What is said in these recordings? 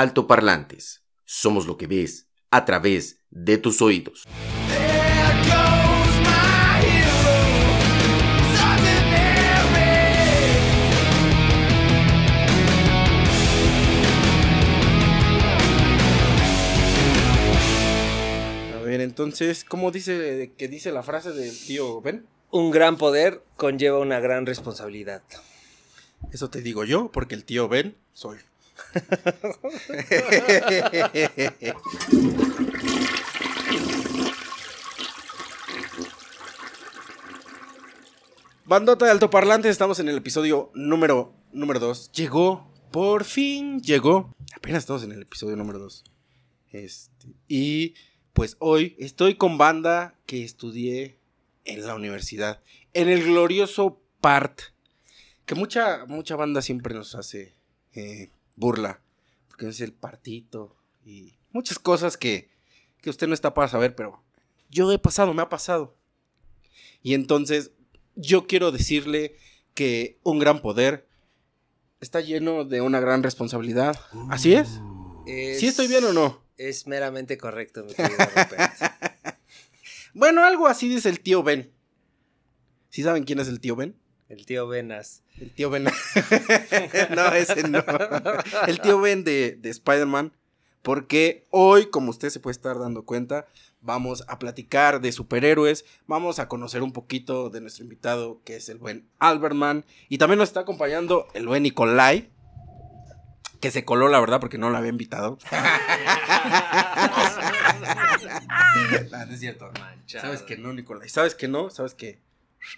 Altoparlantes. Somos lo que ves a través de tus oídos. A ver, entonces, ¿cómo dice que dice la frase del tío Ben? Un gran poder conlleva una gran responsabilidad. Eso te digo yo, porque el tío Ben soy. Bandota de altoparlantes, estamos en el episodio número número 2. Llegó, por fin llegó. Apenas estamos en el episodio número 2. Este, y pues hoy estoy con banda que estudié en la universidad, en el glorioso PART, que mucha mucha banda siempre nos hace eh, burla, porque es el partito y muchas cosas que, que usted no está para saber, pero yo he pasado, me ha pasado. Y entonces yo quiero decirle que un gran poder está lleno de una gran responsabilidad. ¿Así es? ¿Sí estoy bien o no? Es meramente correcto, mi querido. Bueno, algo así dice el tío Ben. ¿Sí saben quién es el tío Ben? El tío Venas. El tío Ben. no, ese no. El tío Ben de, de Spider-Man. Porque hoy, como usted se puede estar dando cuenta, vamos a platicar de superhéroes. Vamos a conocer un poquito de nuestro invitado, que es el buen Albertman. Y también nos está acompañando el buen Nikolai. Que se coló, la verdad, porque no lo había invitado. Ah, no es cierto. Manchado. Sabes que no, Nicolai. Sabes que no, sabes que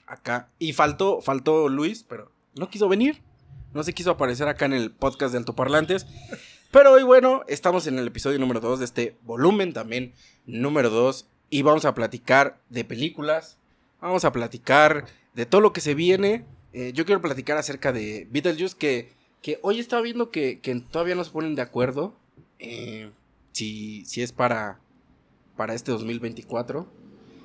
acá. Y faltó, faltó Luis, pero no quiso venir. No se quiso aparecer acá en el podcast de Altoparlantes. Pero hoy, bueno, estamos en el episodio número 2 de este volumen también, número 2. Y vamos a platicar de películas. Vamos a platicar de todo lo que se viene. Eh, yo quiero platicar acerca de Beetlejuice, que, que hoy estaba viendo que, que todavía no se ponen de acuerdo. eh, si, si es para, para este 2024.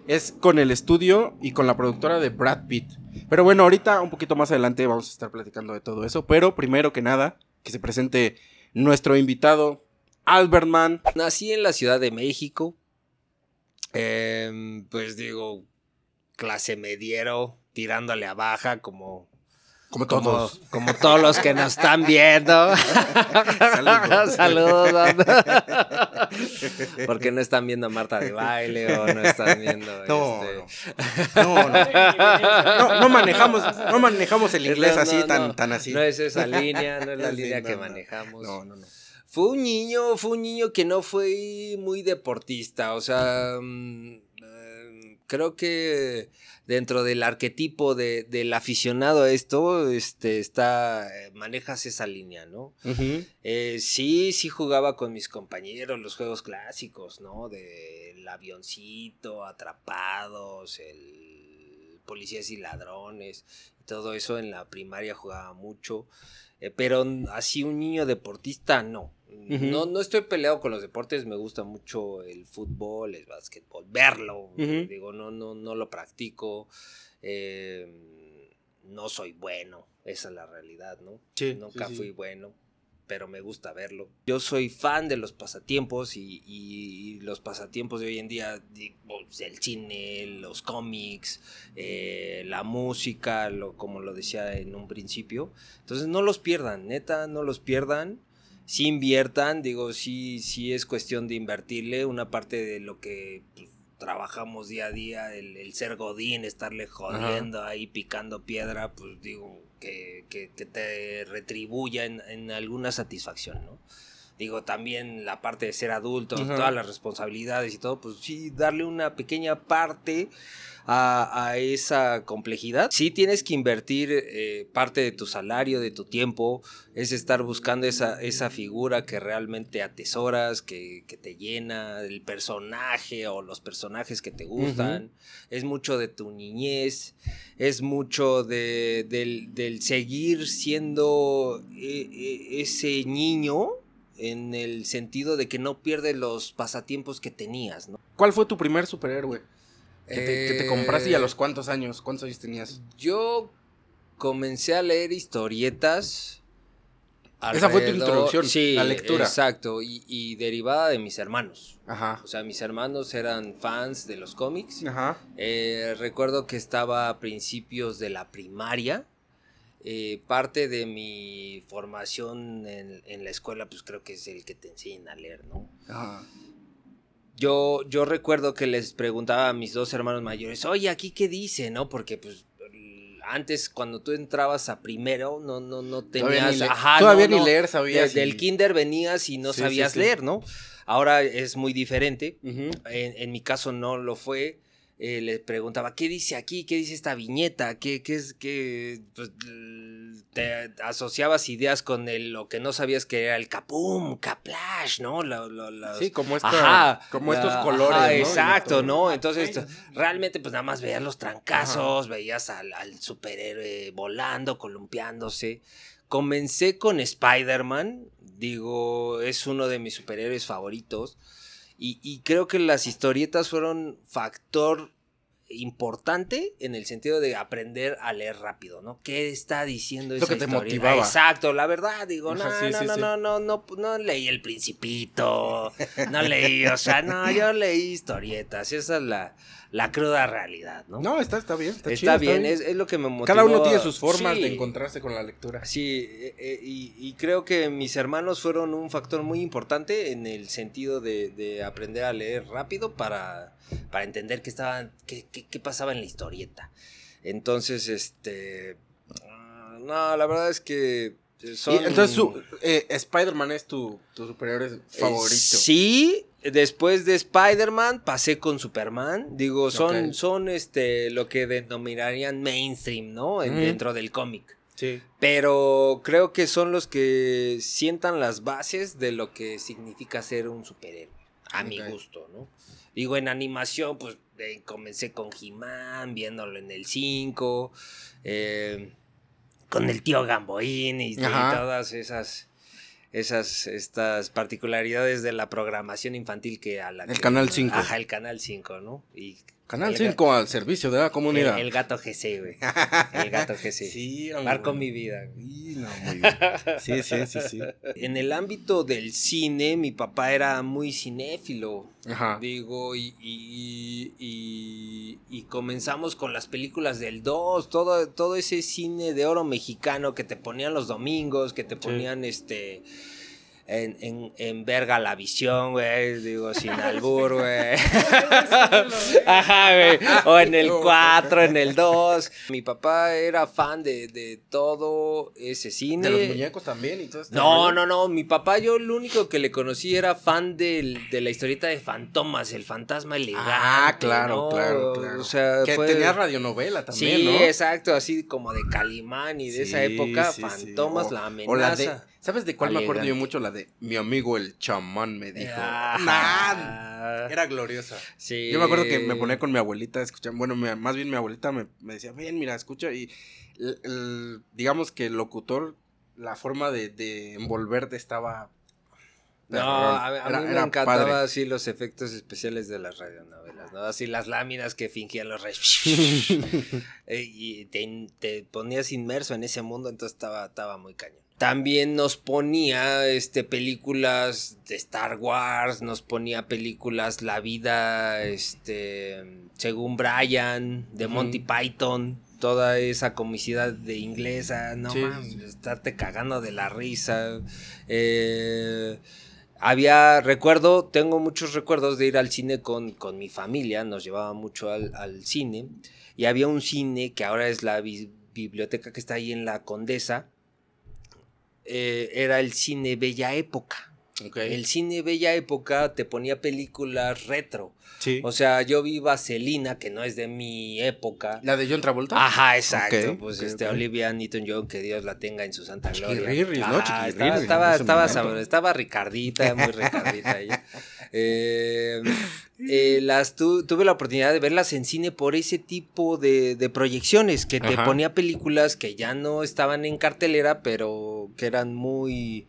Es con el estudio y con la productora de Brad Pitt. Pero bueno, ahorita un poquito más adelante vamos a estar platicando de todo eso. Pero primero que nada, que se presente nuestro invitado, Albertman. Nací en la Ciudad de México. Em, pues digo, clase mediero, tirándole a baja, como, Como todos. como todos los que nos están viendo. Saludos. Saludos. Porque no están viendo a Marta de baile o no están viendo. No, este- no. No, no. No, no manejamos, no manejamos el inglés así, tan, tan así. No es esa línea, no es la Sí, línea que manejamos. No, no, no. Fue un niño, fue un niño que no fue muy deportista, o sea, mm, creo que dentro del arquetipo de- del aficionado a esto, este, está, eh, manejas esa línea, ¿no? Eh, sí, sí jugaba con mis compañeros los juegos clásicos, ¿no? Del avioncito, atrapados, el policías y ladrones, todo eso en la primaria jugaba mucho. eh, pero así un niño deportista, no. No. No estoy peleado con los deportes, me gusta mucho el fútbol, el básquetbol, verlo. Digo, no, no, no lo practico. eh, no soy bueno, esa es la realidad, ¿no? Sí, Nunca sí, sí. fui bueno, pero me gusta verlo. Yo soy fan de los pasatiempos y, y los pasatiempos de hoy en día, el cine, los cómics, eh, la música, lo, como lo decía en un principio. Entonces no los pierdan, neta, no los pierdan. Sí inviertan, digo, sí, sí es cuestión de invertirle una parte de lo que pues, trabajamos día a día, el, el ser godín, estarle jodiendo ahí, picando piedra, pues digo, que, que- que te retribuya en, en alguna satisfacción, ¿no? Digo, también la parte de ser adulto, Ajá. todas las responsabilidades y todo, pues sí, darle una pequeña parte a, a esa complejidad. Sí tienes que invertir eh, parte de tu salario, de tu tiempo, es estar buscando esa, esa figura que realmente atesoras, que, que te llena, el personaje o los personajes que te gustan. Es mucho de tu niñez, es mucho de, del, del seguir siendo eh, eh, ese niño en el sentido de que no pierdes los pasatiempos que tenías, ¿no? ¿Cuál fue tu primer superhéroe? Que te, que te Eh, compraste y a los cuántos años, cuántos años tenías. Yo comencé a leer historietas Esa fue tu introducción, sí, la lectura. Exacto, y, y derivada de mis hermanos. Ajá. O sea, mis hermanos eran fans de los cómics. Ajá. Eh, recuerdo que estaba a principios de la primaria. Eh, parte de mi formación en, en la escuela, pues creo que es el que te enseñan a leer, ¿no? Ajá. Yo, yo recuerdo que les preguntaba a mis dos hermanos mayores, oye, aquí qué dice, ¿no? Porque pues antes cuando tú entrabas a primero no, no, no Todavía tenías... ni, le- ajá, todavía no, ni no. leer sabías. Desde y- el kinder venías y no Sí, sabías sí. leer, ¿no? Ahora es muy diferente. En mi caso no lo fue. Eh, le preguntaba, ¿qué dice aquí? ¿Qué dice esta viñeta? ¿Qué, qué es que te asociabas ideas con el, lo que no sabías que era el capum, caplash, ¿no? Lo- lo- los- Sí, como, esta, Ajá, como la- estos colores. ajá, ¿no? exacto, ¿no? Entonces, esto- realmente, pues nada más veías los trancazos, veías al, al superhéroe volando, columpiándose. Comencé con Spider-Man, digo, es uno de mis superhéroes favoritos. Y, y creo que las historietas fueron factor importante en el sentido de aprender a leer rápido, ¿no? ¿Qué está diciendo Lo esa que te motivaba. Exacto, la verdad, digo, no, Ajá, sí, no, sí, no, sí. no, no, no, no leí El Principito, no leí, o sea, no, yo leí historietas, esa es la, la cruda realidad, ¿no? No, está, está bien. Está, está, chido, bien, Es, es lo que me motivó. Cada uno tiene sus formas Sí. de encontrarse con la lectura. Sí, eh, eh, y, y creo que mis hermanos fueron un factor muy importante en el sentido de, de aprender a leer rápido para, para entender qué, estaban, qué, qué- qué pasaba en la historieta. Entonces, este... ah, No, la verdad es que son... Y entonces, eh, Spider-Man es tu, tu superhéroe favorito. Eh, Sí, después de Spider-Man pasé con Superman. Digo, son, son este, lo que denominarían mainstream, ¿no? En-. Dentro del cómic. Sí. Pero creo que son los que sientan las bases de lo que significa ser un superhéroe. A mi gusto, ¿no? Digo, en animación, pues eh, comencé con He-Man, viéndolo en el 5, eh, con el tío Gamboín y, todas esas, esas estas particularidades de la programación infantil que a la El que- Canal 5. Ajá, el Canal 5, ¿no? Y Canal el ga- 5 al servicio de la comunidad. El, el gato GC, güey. El gato GC. Sí, Marcó bueno. mi vida. güey. Sí, no, muy bien. Sí, sí, sí, sí. En el ámbito del cine, mi papá era muy cinéfilo. Ajá. Digo, y, y, y- y comenzamos con las películas del 2, todo, todo ese cine de oro mexicano que te ponían los domingos, que te ponían este. En, en, en verga la visión, güey. Digo, sin albur, güey. Ajá, güey. O en el 4, en el 2. Mi papá era fan de, de todo ese cine. De los muñecos también y todo este No, rollo. no, no. Mi papá, yo lo único que le conocí era fan del- de la historieta de Fantomas, el fantasma elegante. Ah, claro, ¿no? claro, claro. O sea, que fue- tenía radionovela también, sí, ¿no? exacto, así como de Calimán y de esa Sí, época, sí, sí. Fantomas, O- la amenaza. O la de, ¿Sabes de cuál me acuerdo yo mucho? La de mi amigo el chamán me dijo. Ah, era gloriosa. sí. Yo me acuerdo que me ponía con mi abuelita a escuchar. Bueno, más bien mi abuelita me, me decía, ven, mira, escucha. Y el- el- digamos que el locutor, la forma de, de envolverte estaba. No, a, a Era- mí me era padre. así los efectos especiales de las radionovelas, ¿no? Así las láminas que fingían los reyes. Eh, y te, te ponías inmerso en ese mundo, entonces estaba, estaba muy cañón. También nos ponía este, películas de Star Wars, nos ponía películas La vida, este, según Brian, de. Monty Python, toda esa comicidad de inglesa, no Sí, mames, estarte cagando de la risa. Eh, había, recuerdo, tengo muchos recuerdos de ir al cine con, con mi familia, nos llevaba mucho al, al cine, y había un cine que ahora es la bi- biblioteca que está ahí en la Condesa, eh, era el cine Bella Época. El cine Bella Época te ponía películas retro. Sí. O sea, yo vi Vaselina, que no es de mi época. la de John Travolta. Ajá, exacto. Pues este. Olivia Newton-John, que Dios la tenga en su santa gloria. ¿no? Estaba, estaba, estaba, Ricardita, muy Ricardita ella. Eh, eh, las tu- tuve la oportunidad de verlas en cine por ese tipo de, de proyecciones, que te Ajá. ponía películas que ya no estaban en cartelera, pero que eran muy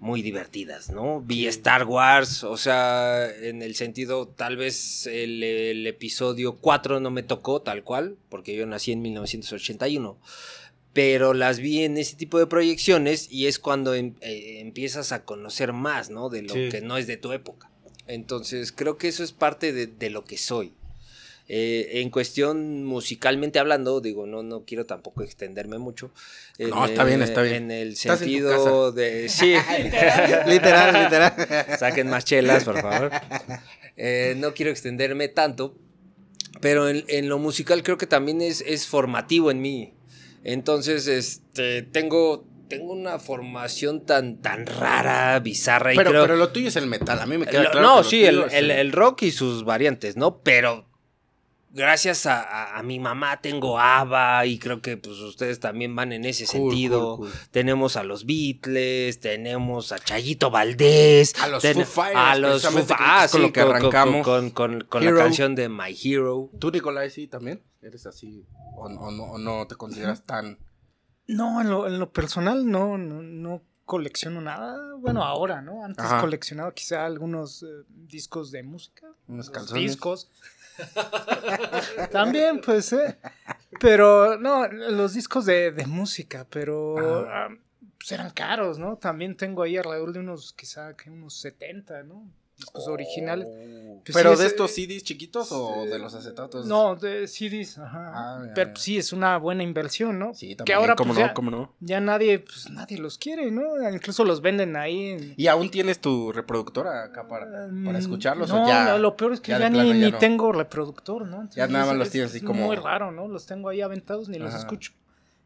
muy divertidas, ¿no? Vi Star Wars, o sea, en el sentido, tal vez el, el episodio 4 no me tocó tal cual, porque yo nací en 1981, pero las vi en ese tipo de proyecciones y es cuando em- eh, empiezas a conocer más, ¿no? De lo Sí. que no es de tu época. Entonces, creo que eso es parte de, de lo que soy. Eh, en cuestión musicalmente hablando, digo, no, no quiero tampoco extenderme mucho. No, está bien, está bien. En el en sentido de... Sí. literal, literal. Saquen más chelas, por favor. Eh, no quiero extenderme tanto, pero en, en lo musical creo que también es, es formativo en mí. Entonces, este, tengo, tengo una formación tan, tan rara, bizarra. y Pero, creo- pero lo tuyo es el metal. A mí me queda Lo- claro. no, que sí, el, el- el rock y sus variantes, ¿no? Pero gracias a, a- a mi mamá tengo ABBA y creo que pues ustedes también van en ese Cool, sentido. cool, cool. Tenemos a los Beatles, tenemos a Chayito Valdés. A los ten- Foo Fighters, A los Foo ah, con sí, lo que arrancamos. Con, con- con Hero. la canción de My Hero. ¿Tú, Nicolai, sí también? ¿Eres así? ¿O, o no, o no te consideras tan.? No, en lo, en lo personal no, no, no colecciono nada. Bueno, ahora, ¿no? Antes Ajá. coleccionaba quizá algunos eh, discos de música. Unos calzones. Discos. También, pues, ¿eh? Pero, no, los discos de, de música, pero ah, pues eran caros, ¿no? También tengo ahí alrededor de unos, quizá, que unos 70, ¿no? Discos originales. Pues ¿Pero sí, de es, estos eh, CDs chiquitos o de los acetatos? No, de CDs, ajá. Ah, ya, Pero ya. pues, sí, es una buena inversión, ¿no? Sí, también. que ahora ¿Cómo pues, no? ya, ¿Cómo no? ya nadie, pues nadie los quiere, ¿no? Incluso los venden ahí. en- ¿Y aún tienes tu reproductora acá para, para Mm, escucharlos no, o ya? no, lo peor es que ya ni, plano ni no? tengo reproductor, ¿no? Ya nada más es- los es- tienes así es como- muy raro, ¿no? Los tengo ahí aventados ni los escucho.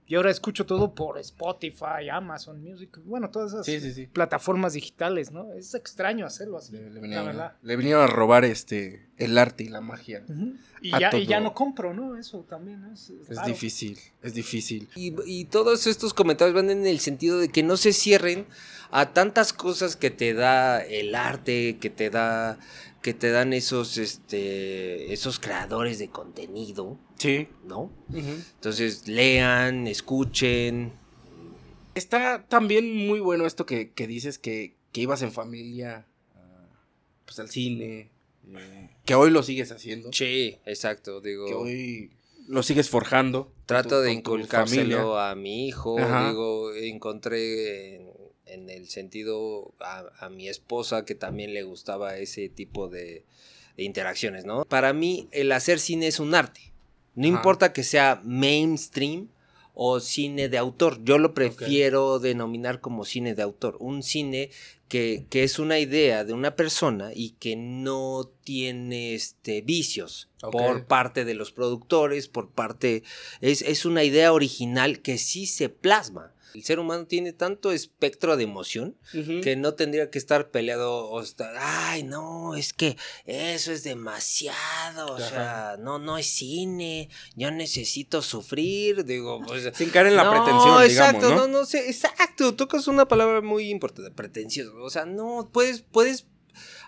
Y ahora escucho todo por Spotify, Amazon Music, bueno, todas esas Sí, sí, sí. plataformas digitales, ¿no? Es extraño hacerlo así, Le, le la vinieron, verdad. le vinieron a robar este el arte y la magia. Y ya, y ya todo. no compro, ¿no? Eso también es, es Es raro. difícil, es difícil. Y, y todos estos comentarios van en el sentido de que no se cierren a tantas cosas que te da el arte, que te da que te dan esos este esos creadores de contenido, Sí. ¿no? Entonces lean, escuchen. Está también muy bueno esto que, que dices que, que ibas en familia ah, pues al cine, eh, que hoy lo sigues haciendo, Sí, exacto, digo. que hoy lo sigues forjando. Trato tu- de inculcárselo a mi hijo. Ajá. Digo, encontré en, en el sentido a, a mi esposa que también le gustaba ese tipo de, de interacciones, ¿no? Para mí, el hacer cine es un arte. No Ajá. importa que sea mainstream o cine de autor. Yo lo prefiero denominar como cine de autor. Un cine que, que es una idea de una persona y que no tiene este, vicios por parte de los productores, por parte... Es, es una idea original que sí se plasma. El ser humano tiene tanto espectro de emoción que no tendría que estar peleado o estar, ay, no, es que eso es demasiado, o sea, no, no es cine, yo necesito sufrir, digo, pues... Sin caer en la no, pretensión, exacto, digamos, no, no sé, exacto, tocas una palabra muy importante, pretencioso, o sea, no, puedes, puedes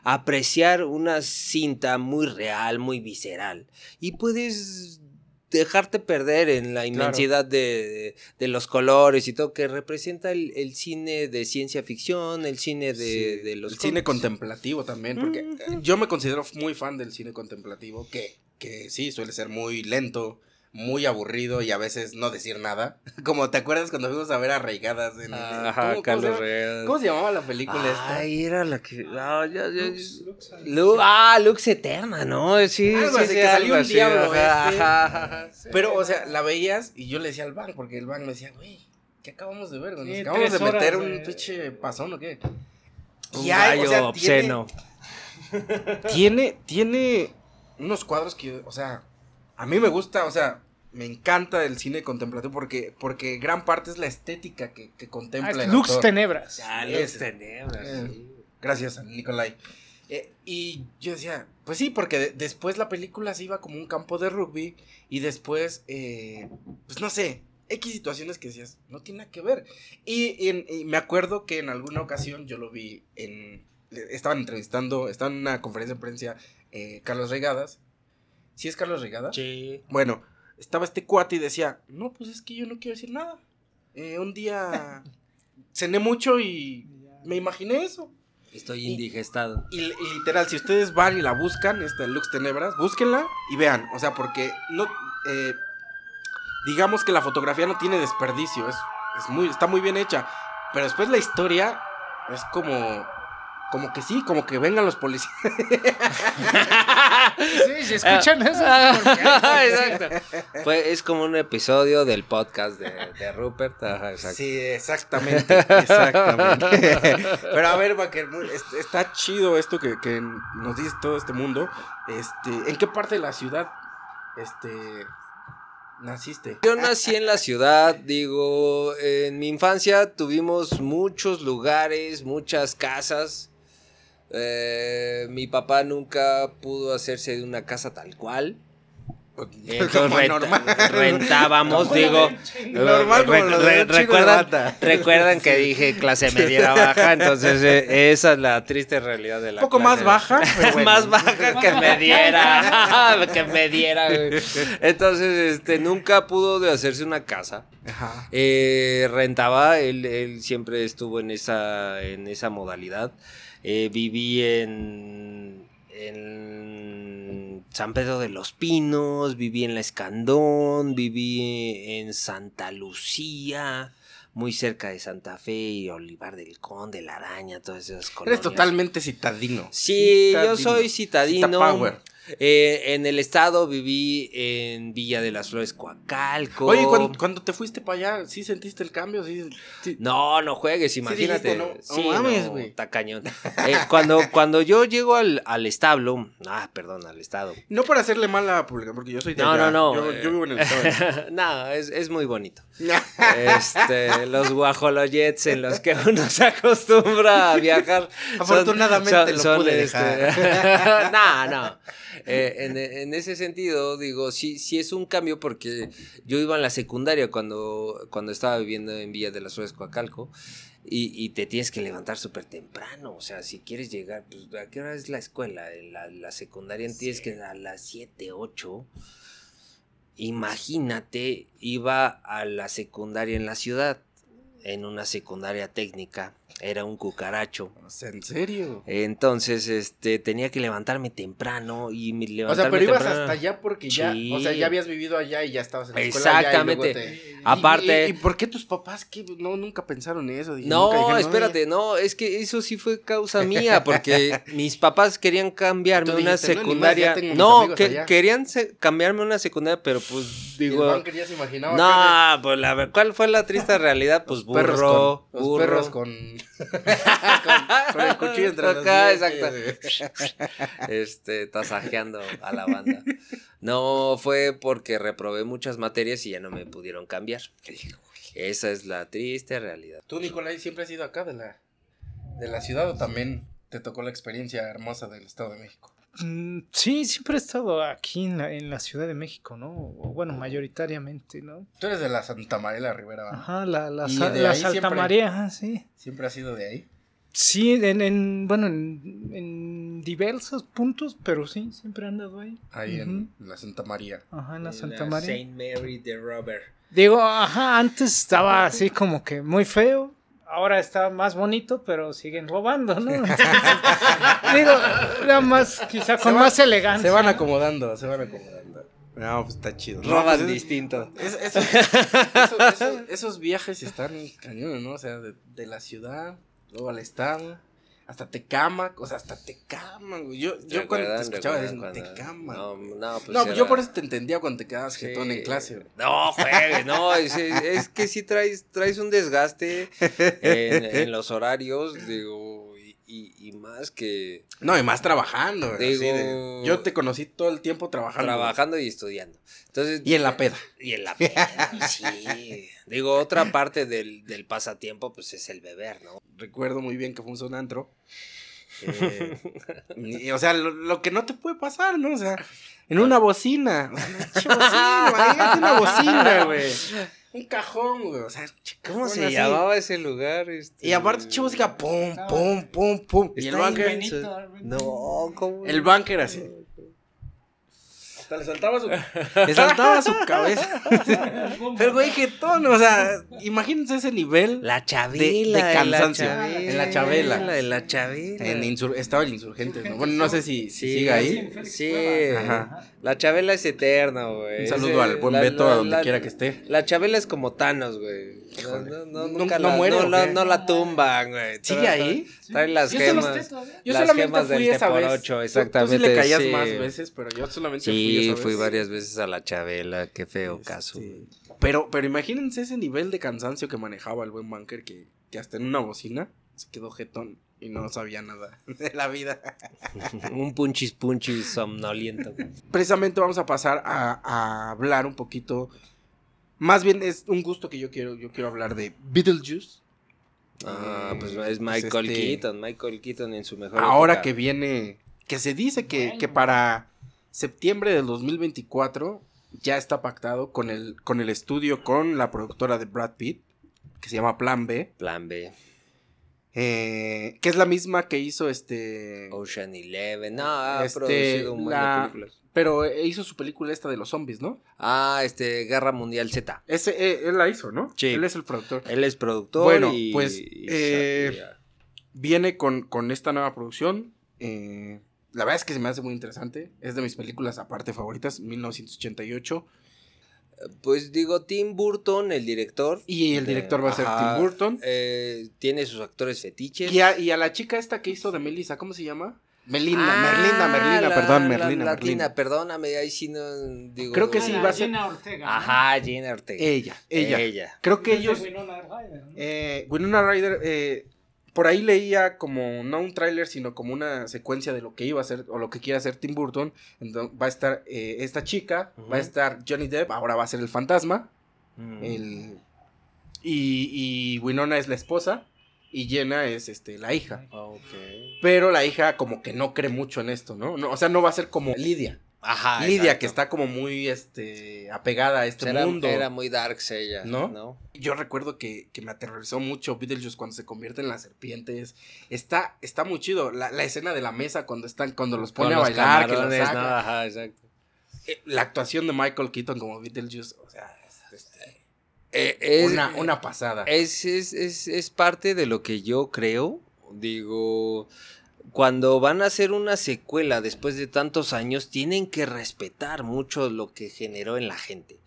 apreciar una cinta muy real, muy visceral, y puedes dejarte perder en la inmensidad de, de los colores y todo que representa el, el cine de ciencia ficción, el cine de, Sí, de los el cine contemplativo también, porque yo me considero muy fan del cine contemplativo, que, que sí, suele ser muy lento, muy aburrido y a veces no decir nada. Como te acuerdas cuando fuimos a ver Arraigadas en el- Ajá, ¿cómo- cómo Carlos se llama? Real. ¿Cómo se llamaba la película esta? Ay, era la que. no, ya, ya- Lu- ah, Lux Eterna, ¿no? Sí, Algo sí, así, sí, que salió algo un así, diablo, ajá, este. ajá. Pero, o sea, la veías y yo le decía al Van, porque el Van me decía, güey, ¿qué acabamos de ver? Nos Sí, acabamos de horas meter un pinche pasón o qué. Un Y hay, o gallo sea, obsceno. Tiene, tiene unos cuadros que, o sea, a mí me gusta, o sea, me encanta el cine contemplativo porque, porque gran parte es la estética que, que Ah, contempla es el Lux autor. Tenebras. Ah, Ese. Lux Tenebras. Eh, sí. Gracias, Nicolai. Eh, y yo decía, pues sí, porque de- después la película se iba como un campo de rugby y después, eh, pues no sé, X situaciones que decías, no tiene nada que ver. Y, en- y me acuerdo que en alguna ocasión yo lo vi en, estaban entrevistando, estaba en una conferencia de prensa eh, Carlos Regadas. ¿Sí es Carlos Regadas? Sí. Bueno, estaba este cuate y decía, no, pues es que yo no quiero decir nada. Eh, un día cené mucho y me imaginé eso. Estoy Y- indigestado. Y, y literal, si ustedes van y la buscan, esta Lux Tenebras, búsquenla y vean. O sea, porque no. eh, digamos que la fotografía no tiene desperdicio, es, es muy, está muy bien hecha. Pero después la historia es como, como que sí, como que vengan los policías. Sí, si escuchan eso. Ah, exacto. Fue, es como un episodio del podcast de, de Rupert. Ajá, exacto. Sí, exactamente, exactamente. Pero a ver, Baker, est- está chido esto que, que nos dice todo este mundo. Este, ¿en qué parte de la ciudad este naciste? Yo nací en la ciudad, digo, en mi infancia tuvimos muchos lugares, muchas casas. Eh, mi papá nunca pudo hacerse de una casa tal cual. Entonces renta- normal. rentábamos, digo. Normal de recuerdan, recuerdan que dije clase media baja, entonces eh, esa es la triste realidad de la Un poco más baja, bueno. más baja que me diera, que me diera. Entonces, este, nunca pudo de hacerse una casa. Ajá. Eh, rentaba, él, él siempre estuvo en esa, en esa modalidad. Eh, viví en, en San Pedro de los Pinos, viví en La Escandón, viví en Santa Lucía, muy cerca de Santa Fe y Olivar del Conde, La Araña, todas esas cosas. Eres totalmente citadino. Sí, yo soy citadino. Citapower. Eh, en el estado viví en Villa de las Flores, Coacalco. Oye, cuando, cuando te fuiste para allá, ¿sí sentiste el cambio? ¿Sí, sí? No, no juegues, imagínate. dijiste, no, Sí, no mames, no, está cañón. Eh, cuando, cuando yo llego al, al establo, ah, perdón, al estado. No para hacerle mal a la pública, porque yo soy de No, allá. no, no. Yo, eh, yo vivo en el estado. no, es, es muy bonito. Este, los guajolojets en los que uno se acostumbra a viajar. son- Afortunadamente lo pude este, no, no. Eh, en, en ese sentido, digo, sí, sí es un cambio porque yo iba en la secundaria cuando, cuando estaba viviendo en Villa de las Flores, Coacalco. Y, y te tienes que levantar súper temprano. O sea, si quieres llegar, pues, ¿a qué hora es la escuela? La, la secundaria tienes que a las 7, 8. Imagínate, iba a la secundaria en la ciudad, en una secundaria técnica, era un cucaracho. ¿En serio? Entonces, este, tenía que levantarme temprano y me O sea, levantarme pero ibas hasta allá porque ya, Sí. o sea, ya habías vivido allá y ya estabas en la escuela Exactamente. allá y luego te- Aparte- ¿Y, y, y por qué tus papás qué? no nunca pensaron en eso? Dije, No, nunca dijeron, espérate, no, es que eso sí fue causa mía, porque mis papás querían cambiarme una dijiste, "No, ni más, secundaria. No, que allá". querían cambiarme una secundaria, pero pues "Oye", y el digo, se imaginaba no, pues la ¿cuál fue la triste realidad? Pues de- los perros burro, con, los burro. perros con, con, con el cuchillo entre los Acá, dientes. este, tasajeando a la banda. No, fue porque reprobé muchas materias y ya no me pudieron cambiar. Esa es la triste realidad. ¿Tú, Nicolai, siempre has ido acá de la, de la ciudad o también te tocó la experiencia hermosa del Estado de México? Mm, Sí, siempre he estado aquí en la, en la Ciudad de México, ¿no? O, bueno, mayoritariamente, ¿no? Tú eres de la Santa María de la Ribera, ¿verdad? Ajá, la, la, ¿Y sa- de la siempre? María, ajá, sí. ¿Siempre has sido de ahí? Sí, en, en bueno, en, en diversos puntos, pero sí, siempre he andado ahí. Ahí en la Santa María. Ajá, en la Santa María. Saint Mary de Robert. Digo, ajá, antes estaba así como que muy feo. Ahora está más bonito, pero siguen robando, ¿no? Entonces, digo, nada más, quizá Se con van- más elegancia. Se van acomodando, se van acomodando. No, pues está chido. No, Roban pues es- distinto. es- esos, esos- esos- esos viajes están cañones, ¿no? O sea, de, de la ciudad, luego al estado, hasta Tecamac, o sea, hasta Tecamac, güey. Yo, yo cuando te escuchaba ¿Recuerdan decir cuando-. No, güey. no, pues No, pues era- yo por eso te entendía cuando te quedabas Sí. jetón en clase, güey. No, juegue, no, es, es- que sí traes, traes un desgaste en, en los horarios, digo, y, y- más que No, y más trabajando, Digo- de- yo te conocí todo el tiempo trabajando. trabajando y estudiando. Entonces, Y en la peda. Y en la peda, sí. Digo, otra parte del, del pasatiempo, pues es el beber, ¿no? Recuerdo muy bien que a un antro. Eh, y, o sea, lo, lo que no te puede pasar, ¿no? O sea, en una bocina. Una bocina, imagínate una bocina, güey. Un cajón, güey. O sea, ¿Cómo se así. llamaba ese lugar? Este? Y aparte, che, música, pum, pum, pum, pum. Y el bunker. No, ¿cómo? el bunker así. Hasta le saltaba su, le saltaba su cabeza. Pero, güey, qué tono. O sea, imagínense ese nivel. La De- Chabela. de cansancio. En la Chabela. En la Chabela. En la Chabela. En insur- estaba el insurgente. ¿no? Bueno, no sé si, si Sí, siga ahí. Sí. Ajá. La Chabela es eterna, güey. Un saludo al buen la- Beto, la- a donde la- quiera que esté. La Chabela es como Thanos, güey. No, Híjole. no, no, ¿No- nunca no la, muere no, o la, qué? no la tumban, güey. ¿Sigue ahí? Trae las Yo gemas. Yo las solamente gemas del fui esa vez. ocho, Tú- exactamente. Tú, sí le caías sí. más veces, pero yo solamente fui Sí, esa vez. fui varias veces a la Chabela. Qué feo Este, caso. Pero, pero imagínense ese nivel de cansancio que manejaba el buen Bunker que, que hasta en una bocina se quedó jetón y no sabía nada de la vida. Un punchis punchis somnoliento. Precisamente vamos a pasar a, a hablar un poquito. Más bien es un gusto que yo quiero, yo quiero hablar de Beetlejuice. Ah, Eh, pues es pues Michael este- Keaton. Michael Keaton en su mejor Ahora época. que viene, que se dice que, Bueno. que para septiembre del 2024 ya está pactado con el, con el estudio, con la productora de Brad Pitt, que se llama Plan B, Plan B. eh, que es la misma que hizo este... Ocean Eleven. No, ha Este, producido un buen la- de películas. Pero hizo su película esta de los zombies, ¿no? Ah, este, Guerra Mundial Z. Ese, eh, él la hizo, ¿no? Sí. Él es el productor. Él es productor. Bueno, y- pues, y- eh, Viene con, con esta nueva producción. eh, la verdad es que se me hace muy interesante. Es de mis películas aparte favoritas, 1988. Pues digo, Tim Burton, el director. Y el director va a ser Tim Burton. eh, tiene sus actores fetiches. Y a, y a la chica esta que hizo de Melissa, ¿cómo se llama? Melinda, Ah, Merlinda, Merlina, la- perdón, la Merlina, latina, Merlina. perdóname, ahí sí no digo. Creo que sí, va a ser- Gina Ortega. ¿no? Ajá, Gina Ortega. Ella, ella. Ella. Creo que ellos, Winona Ryder, ¿no? eh, Winona Ryder, eh, por ahí leía como, no un tráiler, sino como una secuencia de lo que iba a hacer, o lo que quiere hacer Tim Burton. Entonces, va a estar eh, esta chica, va a estar Johnny Depp, ahora va a ser el fantasma. Mm. El, y, y Winona es la esposa, y Jenna es este, la hija. Ah. Pero la hija como que no cree mucho en esto, ¿no? no o sea, no va a ser como Lidia. Ajá. Lidia, exacto. que está como muy este, apegada a este era, mundo. era muy darks ella, ¿No? ¿no? Yo recuerdo que, que me aterrorizó mucho Beetlejuice cuando se convierte en las serpientes. Está, está muy chido. La, la escena de la mesa cuando están, cuando los pone Con a los bailar, que los camarones, saca. ¿no? Ajá, exacto. Eh, La actuación de Michael Keaton como Beetlejuice, o sea, Eh, es, una, una pasada. Es, es, es, es parte de lo que yo creo. Digo, cuando van a hacer una secuela después de tantos años, tienen que respetar mucho lo que generó en la gente.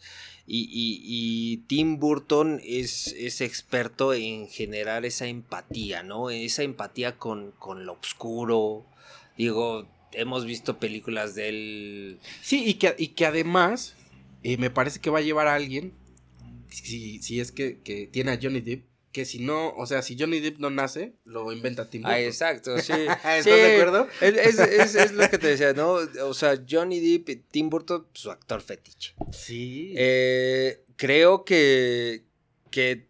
Y, y- y Tim Burton es, es experto en generar esa empatía, ¿no? Esa empatía con, con lo oscuro. Digo, hemos visto películas de él. Sí, y que, y que además eh, me parece que va a llevar a alguien, si, si es que, que tiene a Johnny Depp, que si no, o sea, si Johnny Depp no nace, lo inventa Tim Burton. Ah, exacto, sí. ¿Estás Sí, de acuerdo? Es, es- es- es lo que te decía, ¿no? O sea, Johnny Depp, Tim Burton, su actor fetiche. Sí. Eh, creo que, que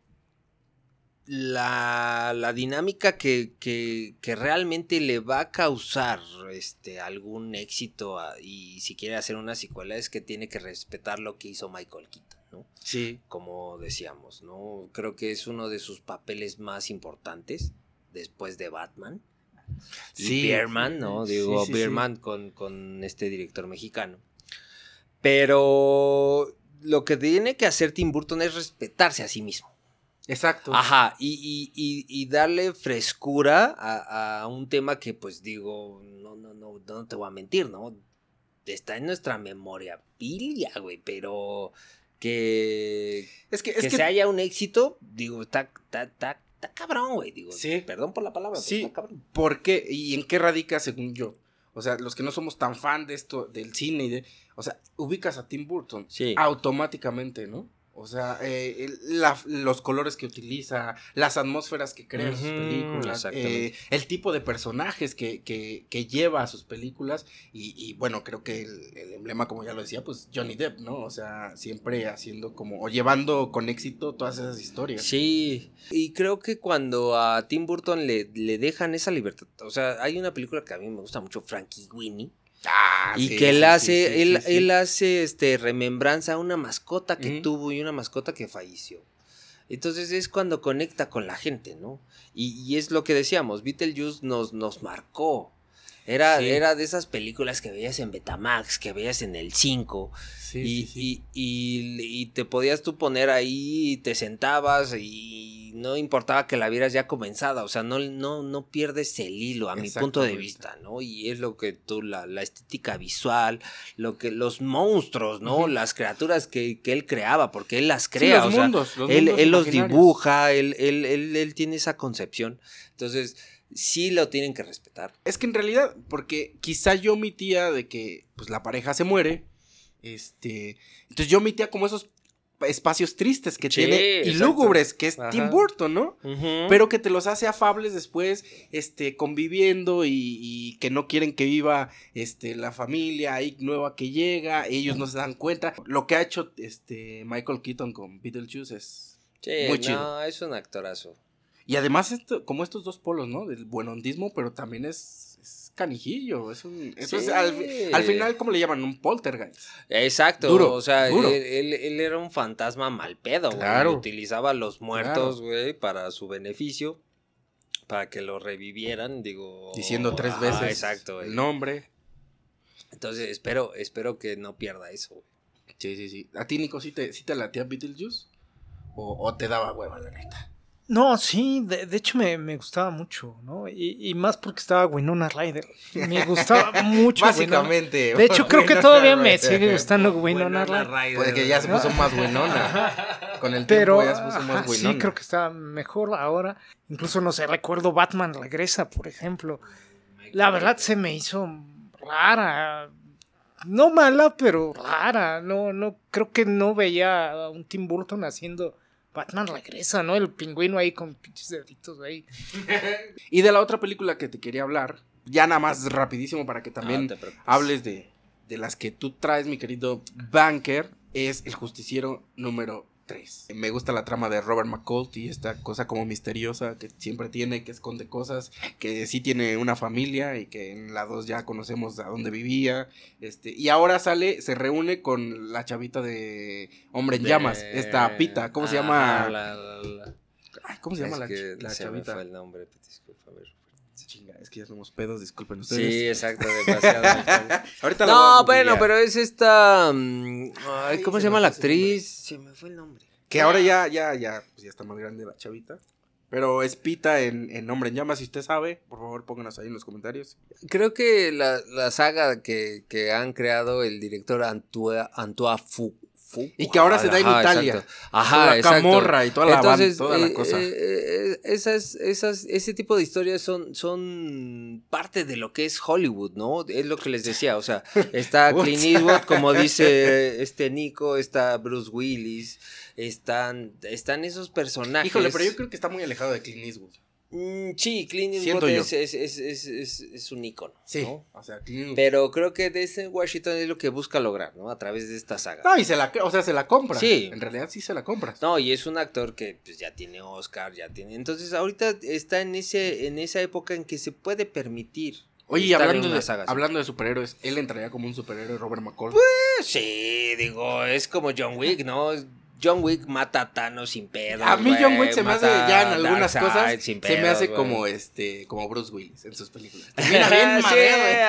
la, la dinámica que, que, que realmente le va a causar este, algún éxito a- y si quiere hacer una secuela es que tiene que respetar lo que hizo Michael Keaton, ¿no? sí. Como decíamos, ¿no? Creo que es uno de sus papeles más importantes después de Batman. Y Sí. Bierman, ¿no? Digo, sí, sí. Bierman Con, con este director mexicano. Pero lo que tiene que hacer Tim Burton es respetarse a sí mismo. Exacto. Ajá, y, y- y- y darle frescura a, a un tema que, pues digo, no, no, no, no te voy a mentir, ¿no? Está en nuestra memoria pilia, güey, pero que, Es que, es que, que se haya un éxito, digo, está, está, está, está cabrón, güey, digo, Sí. perdón por la palabra, Sí. está cabrón. ¿Por qué? ¿Y en qué radica según yo? O sea, los que no somos tan fan de esto, del cine y de... O sea, ubicas a Tim Burton Sí. automáticamente, ¿no? O sea, eh, la- los colores que utiliza, las atmósferas que crea en sus películas, eh, el tipo de personajes que, que, que lleva a sus películas y, y, bueno, creo que el, el emblema, como ya lo decía, pues Johnny Depp, ¿no? O sea, siempre haciendo como, o llevando con éxito todas esas historias. Sí, y creo que cuando a Tim Burton le, le dejan esa libertad, o sea, hay una película que a mí me gusta mucho, Frankie Winnie, Ah, y sí, que él hace, sí, él, él hace este remembranza a una mascota que tuvo y una mascota que falleció. Entonces es cuando conecta con la gente, ¿no? Y, y es lo que decíamos, Beetlejuice nos, nos marcó. Era, Sí. era de esas películas que veías en Betamax, que veías en el 5. Sí, y, sí, y- y- y te podías tú poner ahí, te sentabas y no importaba que la vieras ya comenzada, o sea, no, no, no pierdes el hilo a mi punto de vista, ¿no? Y es lo que tú, la, la estética visual, lo que los monstruos, ¿no? Las criaturas que, que él creaba, porque él las crea, los o sea, mundos, los él, mundos él los dibuja, él, él, él, él tiene esa concepción, entonces sí lo tienen que respetar. Es que en realidad, porque quizá yo omitía de que pues la pareja se muere. Este. Entonces yo omitía como esos espacios tristes que Sí, tiene y lúgubres, que es Ajá. Tim Burton, ¿no? Pero que te los hace afables después, este, conviviendo y, y que no quieren que viva, este, la familia ahí nueva que llega, ellos no se dan cuenta. Lo que ha hecho, este, Michael Keaton con Beetlejuice es Sí, muy no, chido. es un actorazo. Y además, esto, como estos dos polos, ¿no? Del buenondismo, pero también es, es canijillo. Es un. Eso es al, al final, ¿cómo le llaman? Un poltergeist. Exacto, Duro, o sea, duro. Él, él- él era un fantasma mal pedo, güey. Claro. Utilizaba a los muertos, güey, para su beneficio, para que lo revivieran, digo. Diciendo tres veces exacto, el nombre. Entonces, espero, espero que no pierda eso, güey. Sí, sí, sí. ¿A ti, Nico, sí te, sí te latía Beetlejuice? ¿O, o te daba hueva, la neta? No, sí, de, de hecho me, me gustaba mucho, ¿no? Y, y más porque estaba Winona Ryder. Me gustaba mucho. Básicamente. Winona. De hecho, creo que todavía me sigue gustando Winona Ryder. Puede que ya se puso más buenona. Con el Pero tiempo ya se puso más ajá, buenona. sí, creo que está mejor ahora. Incluso, no sé, recuerdo Batman Regresa, por ejemplo. La verdad se me hizo rara. No mala, pero rara. No, no, creo que no veía a un Tim Burton haciendo Batman Regresa, ¿no? El pingüino ahí con pinches deditos ahí. Y de la otra película que te quería hablar, ya nada más rapidísimo para que también No hables de, de las que tú traes, mi querido Banker, es El Justiciero número 3. Me gusta la trama de Robert McCulty, esta cosa como misteriosa que siempre tiene, que esconde cosas, que sí tiene una familia y que en la 2 ya conocemos a dónde vivía. Este, y ahora sale, se reúne con la chavita de Hombre en Llamas, esta Pita, ¿cómo se llama? la- la- la- Ay, ¿Cómo se llama es la, que la se me chavita? fue el nombre, disculpa, a ver. Chinga, es que ya somos pedos, disculpen ustedes. Sí, exacto, demasiado. Ahorita no, bueno, pero es esta. mm, ay, Ay, ¿Cómo se se llama la actriz? Se me fue el nombre. Que ahora ya, ya, ya, pues ya está más grande la chavita. Pero es Pita en, en Hombre en Llamas, si usted sabe, por favor pónganos ahí en los comentarios. Creo que la, la saga que, que han creado el director Antoine, Antoine Fu. Y que ahora se da en Ajá, Italia. exacto. Ajá, la exacto. camorra y toda la, Entonces, toda la eh, cosa. eh, eh, esas, esas, ese tipo de historias son, son parte de lo que es Hollywood, ¿no? Es lo que les decía, o sea, está? Clint Eastwood, como dice este Nico, está Bruce Willis, están, están esos personajes. Híjole, pero yo creo que está muy alejado de Clint Eastwood. Mm, sí, Clint Eastwood es, es, es, es, es- es un ícono, Sí. ¿no? O sea, Clint Eastwood. Pero creo que desde Washington es lo que busca lograr, ¿no? A través de esta saga. No, y se la, o sea, se la compra. Sí. En realidad sí se la compra. No, y es un actor que pues, ya tiene Oscar, ya tiene. Entonces, ahorita está en ese, en esa época en que se puede permitir. Oye, y estar en hablando de, saga hablando de superhéroes, él entraría como un superhéroe Robert McCall. Eh, Sí, digo, es como John Wick, ¿no? John Wick mata a Thanos sin pedo. a mí John Wick se me hace ya en algunas cosas sin se me hace como este como Bruce Willis en sus películas. Termina bien sí,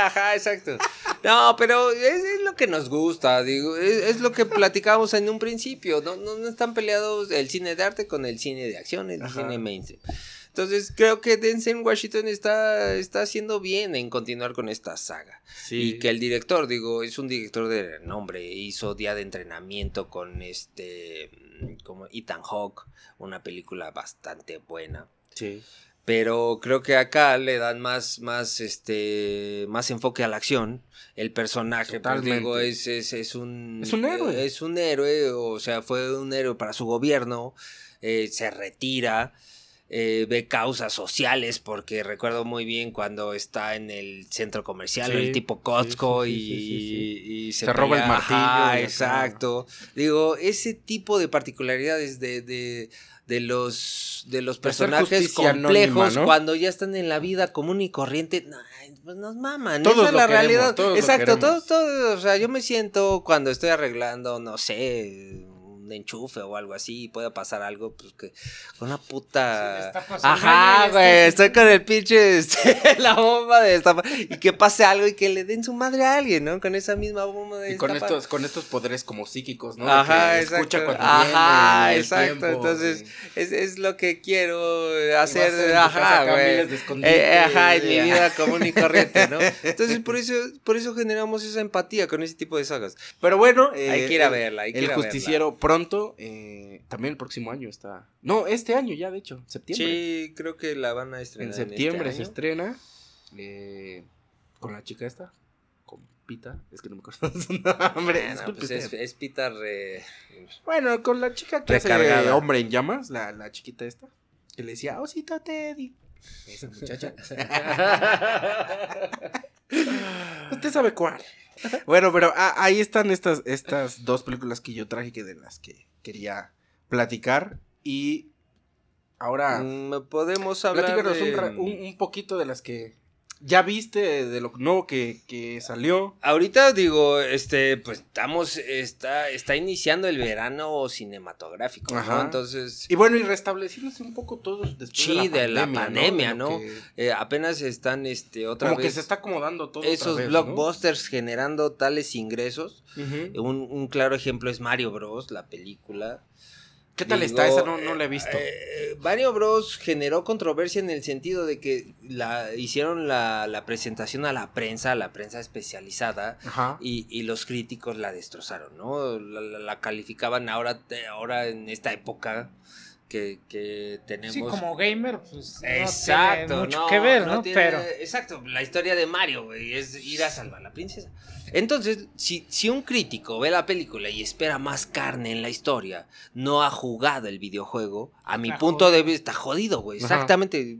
ajá, exacto. No, pero es, es lo que nos gusta, digo, es, es lo que platicábamos en un principio, no, no, no están peleados el cine de arte con el cine de acción, el Ajá. cine mainstream. Entonces creo que Denzel Washington está, está haciendo bien en continuar con esta saga. Y que el director, digo, es un director de renombre, hizo Día de Entrenamiento con este, mm, como Ethan Hawke, una película bastante buena. Sí. Pero creo que acá le dan más, más, este, más enfoque a la acción. El personaje, pues, digo, es, es, es un... Es un héroe. Es un héroe, o sea, fue un héroe para su gobierno. eh, se retira. Eh, ve causas sociales, porque recuerdo muy bien cuando está en el centro comercial, Sí, el tipo Costco sí, sí, y, y se, Se roba el martillo ajá, exacto. Digo, ese tipo de particularidades de, de, de los, de los personajes complejos anónima, ¿no? cuando ya están en la vida común y corriente, pues nos maman. Todos Esa es la queremos, realidad. todos Exacto, todos, todos, o sea, yo me siento cuando estoy arreglando, no sé, un enchufe o algo así y pueda pasar algo, pues que con una puta... Sí, Ajá, y güey, este- estoy con el pinche, este, la bomba de destapar y que pase algo y que le den su madre a alguien, ¿no? Con esa misma bomba de Y con destapar. estos, con estos poderes como psíquicos, ¿no? De Ajá, que exacto. Escucha cuando Ajá, viene, exacto. tiempo, Entonces, sí. es, es lo que quiero Y hacer. en Ajá, güey. de escondites, Eh, ajá, en mi vida común y corriente, ¿no? Entonces, por eso, por eso generamos esa empatía con ese tipo de sagas. Pero bueno, eh, Hay que ir a el- verla, hay que el ir a justiciero pronto, eh, también el próximo año está. No, este año ya, de hecho, septiembre. Sí, creo que la van a en estrenar. septiembre este se año. estrena eh, con la chica esta, con Pita, es que no me acuerdo su nombre. Disculpe pues es, es Peter. eh, Bueno, con la chica que hace Recargada. hombre en llamas, la, la chiquita esta, que le decía, osito Teddy. Esa muchacha. Usted sabe cuál. Bueno, pero ah, ahí están estas, estas dos películas que yo traje que de las que quería platicar. Y ahora, mm, Podemos hablar. de- un- un poquito de las que ya viste, de lo nuevo que, que salió. Ahorita digo, este, pues estamos, está, está iniciando el verano cinematográfico, ¿no? Ajá. Entonces, Y bueno, y restableciéndose un poco todos después Sí, de de la la pandemia, pandemia, ¿no? ¿no? Que- eh, apenas están, este, otra como que vez se está acomodando todo. otra esos ¿no? blockbusters generando tales ingresos. Un, un claro ejemplo es Mario Bros, la película. ¿Qué tal Digo, está? Esa no, no la he visto. eh, Mario Bros generó controversia en el sentido de que la hicieron la, la presentación a la prensa, a la prensa especializada, Ajá. y, y los críticos la destrozaron, ¿no? La, la- la calificaban ahora, ahora en esta época que, que tenemos. Sí, como gamer, pues no Exacto, tiene mucho no, que ver, ¿no? tiene- Pero Exacto, la historia de Mario, güey, es ir a salvar a la princesa. Entonces, si, si un crítico ve la película y espera más carne en la historia, no ha jugado el videojuego, a mi Está punto jodido. de vista, está jodido, güey. Exactamente.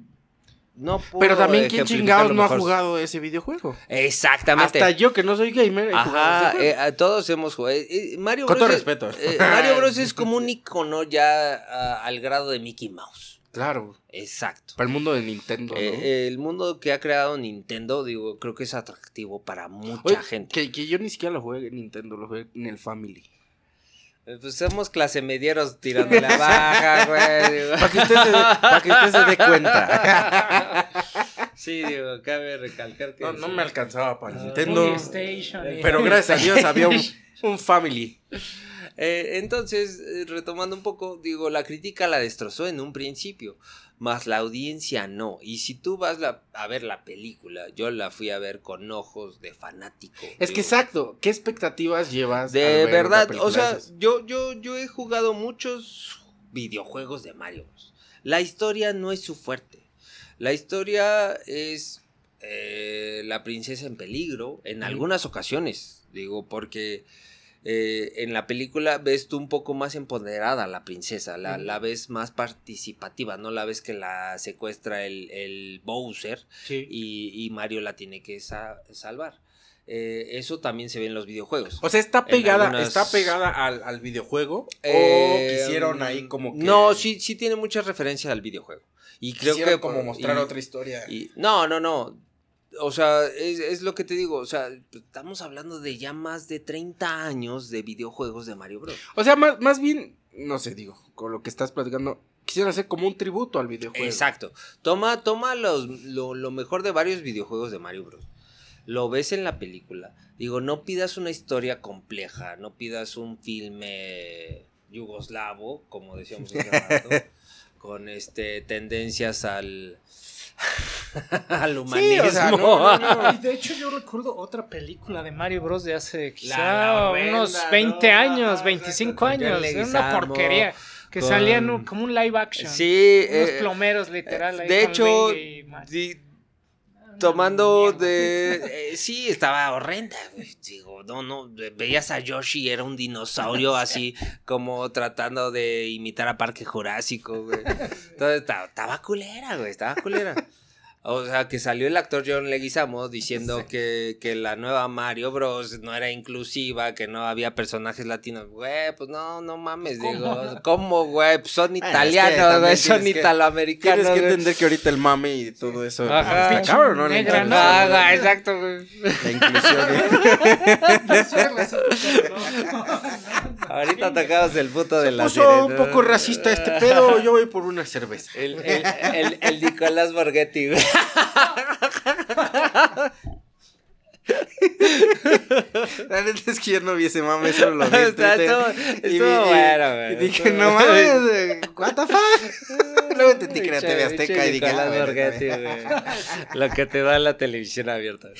No puedo Pero también, ¿quién chingados no ha jugado ese videojuego? Exactamente. Hasta yo, que no soy gamer, he Ajá, eh, a todos hemos jugado. eh, eh, Mario Con Bros. todo es- respeto. eh, Mario Bros. es como un icono ya ah, al grado de Mickey Mouse. Claro, Exacto. para el mundo de Nintendo, ¿no? Eh, el mundo que ha creado Nintendo, digo, creo que es atractivo para mucha Oye, gente. Que, que yo ni siquiera lo jugué en Nintendo, lo jugué en el Family. Eh, Pues somos clase medieros tirando la baja, güey. Para que usted se, pa' que usted se dé cuenta. Sí, digo, cabe recalcar que. No, no me alcanzaba para Ah. Nintendo. Pero gracias a Dios había un, un Family. Eh, entonces, eh, retomando un poco, digo, la crítica la destrozó en un principio, más la audiencia no. Y si tú vas la- a ver la película, yo la fui a ver con ojos de fanático. Es que digo, exacto, ¿qué expectativas llevas? De ver verdad, o sea, esas? yo, yo, yo he jugado muchos videojuegos de Mario Bros. La historia no es su fuerte. La historia es eh, la princesa en peligro en algunas ocasiones, digo, porque eh, en la película ves tú un poco más empoderada a la princesa, la, la ves más participativa, no la ves que la secuestra el, el Bowser Sí. y, y Mario la tiene que sa- salvar. Eh, eso también se ve en los videojuegos. O sea, está pegada, algunas- está pegada al, al videojuego. Eh, o quisieron ahí como que. No, sí, sí tiene mucha referencia al videojuego. Y creo Quisieron que como mostrar y- otra historia. y- no, no, no. O sea, es, es lo que te digo. O sea, estamos hablando de ya más de 30 años de videojuegos de Mario Bros. O sea, más, más bien, no sé, digo, con lo que estás platicando, quisieron hacer como un tributo al videojuego. Exacto. Toma, toma los, lo, lo mejor de varios videojuegos de Mario Bros. Lo ves en la película. Digo, no pidas una historia compleja, no pidas un filme yugoslavo, como decíamos hace rato, con este tendencias al al humanismo. o sea, no, no, no. Y de hecho yo recuerdo otra película de Mario Bros. de hace quizá unos ¿no? 20 años, Ajá, 25 exacto, con años. Era una porquería. Que con- salían como un live action. Sí, Unos eh, plomeros literal. ahí de hecho, Luigi y Mario. di- Una tomando de... eh, sí, estaba horrenda. Digo, no, no, veías a Yoshi, era un dinosaurio así como tratando de imitar a Parque Jurásico, güey. Entonces estaba, estaba culera, güey, estaba culera. O sea, que salió el actor John Leguizamo diciendo que, que la nueva Mario Bros. no era inclusiva, que no había personajes latinos. Güey, pues no, no mames, ¿Cómo? digo. ¿Cómo, güey? Pues son es italianos, güey, son tienes que- italoamericanos. Tienes que entender que ahorita el mame y todo eso Ajá. está cabrón, ¿no? Negra, ¿no? Güey, exacto, güey. La inclusión. ¿eh? Ahorita tocamos el puto de la Puso un poco racista este pedo, yo voy por una cerveza. El, el, el, el Nicolás Borghetti, güey. La neta es que yo no vi ese mame, solo lo vi estuvo- bueno, güey. Y dije, Estuvo- no mames, güey, what the fuck. Luego entendí que era TV Azteca y dije, ah, güey. Lo que te da la televisión abierta.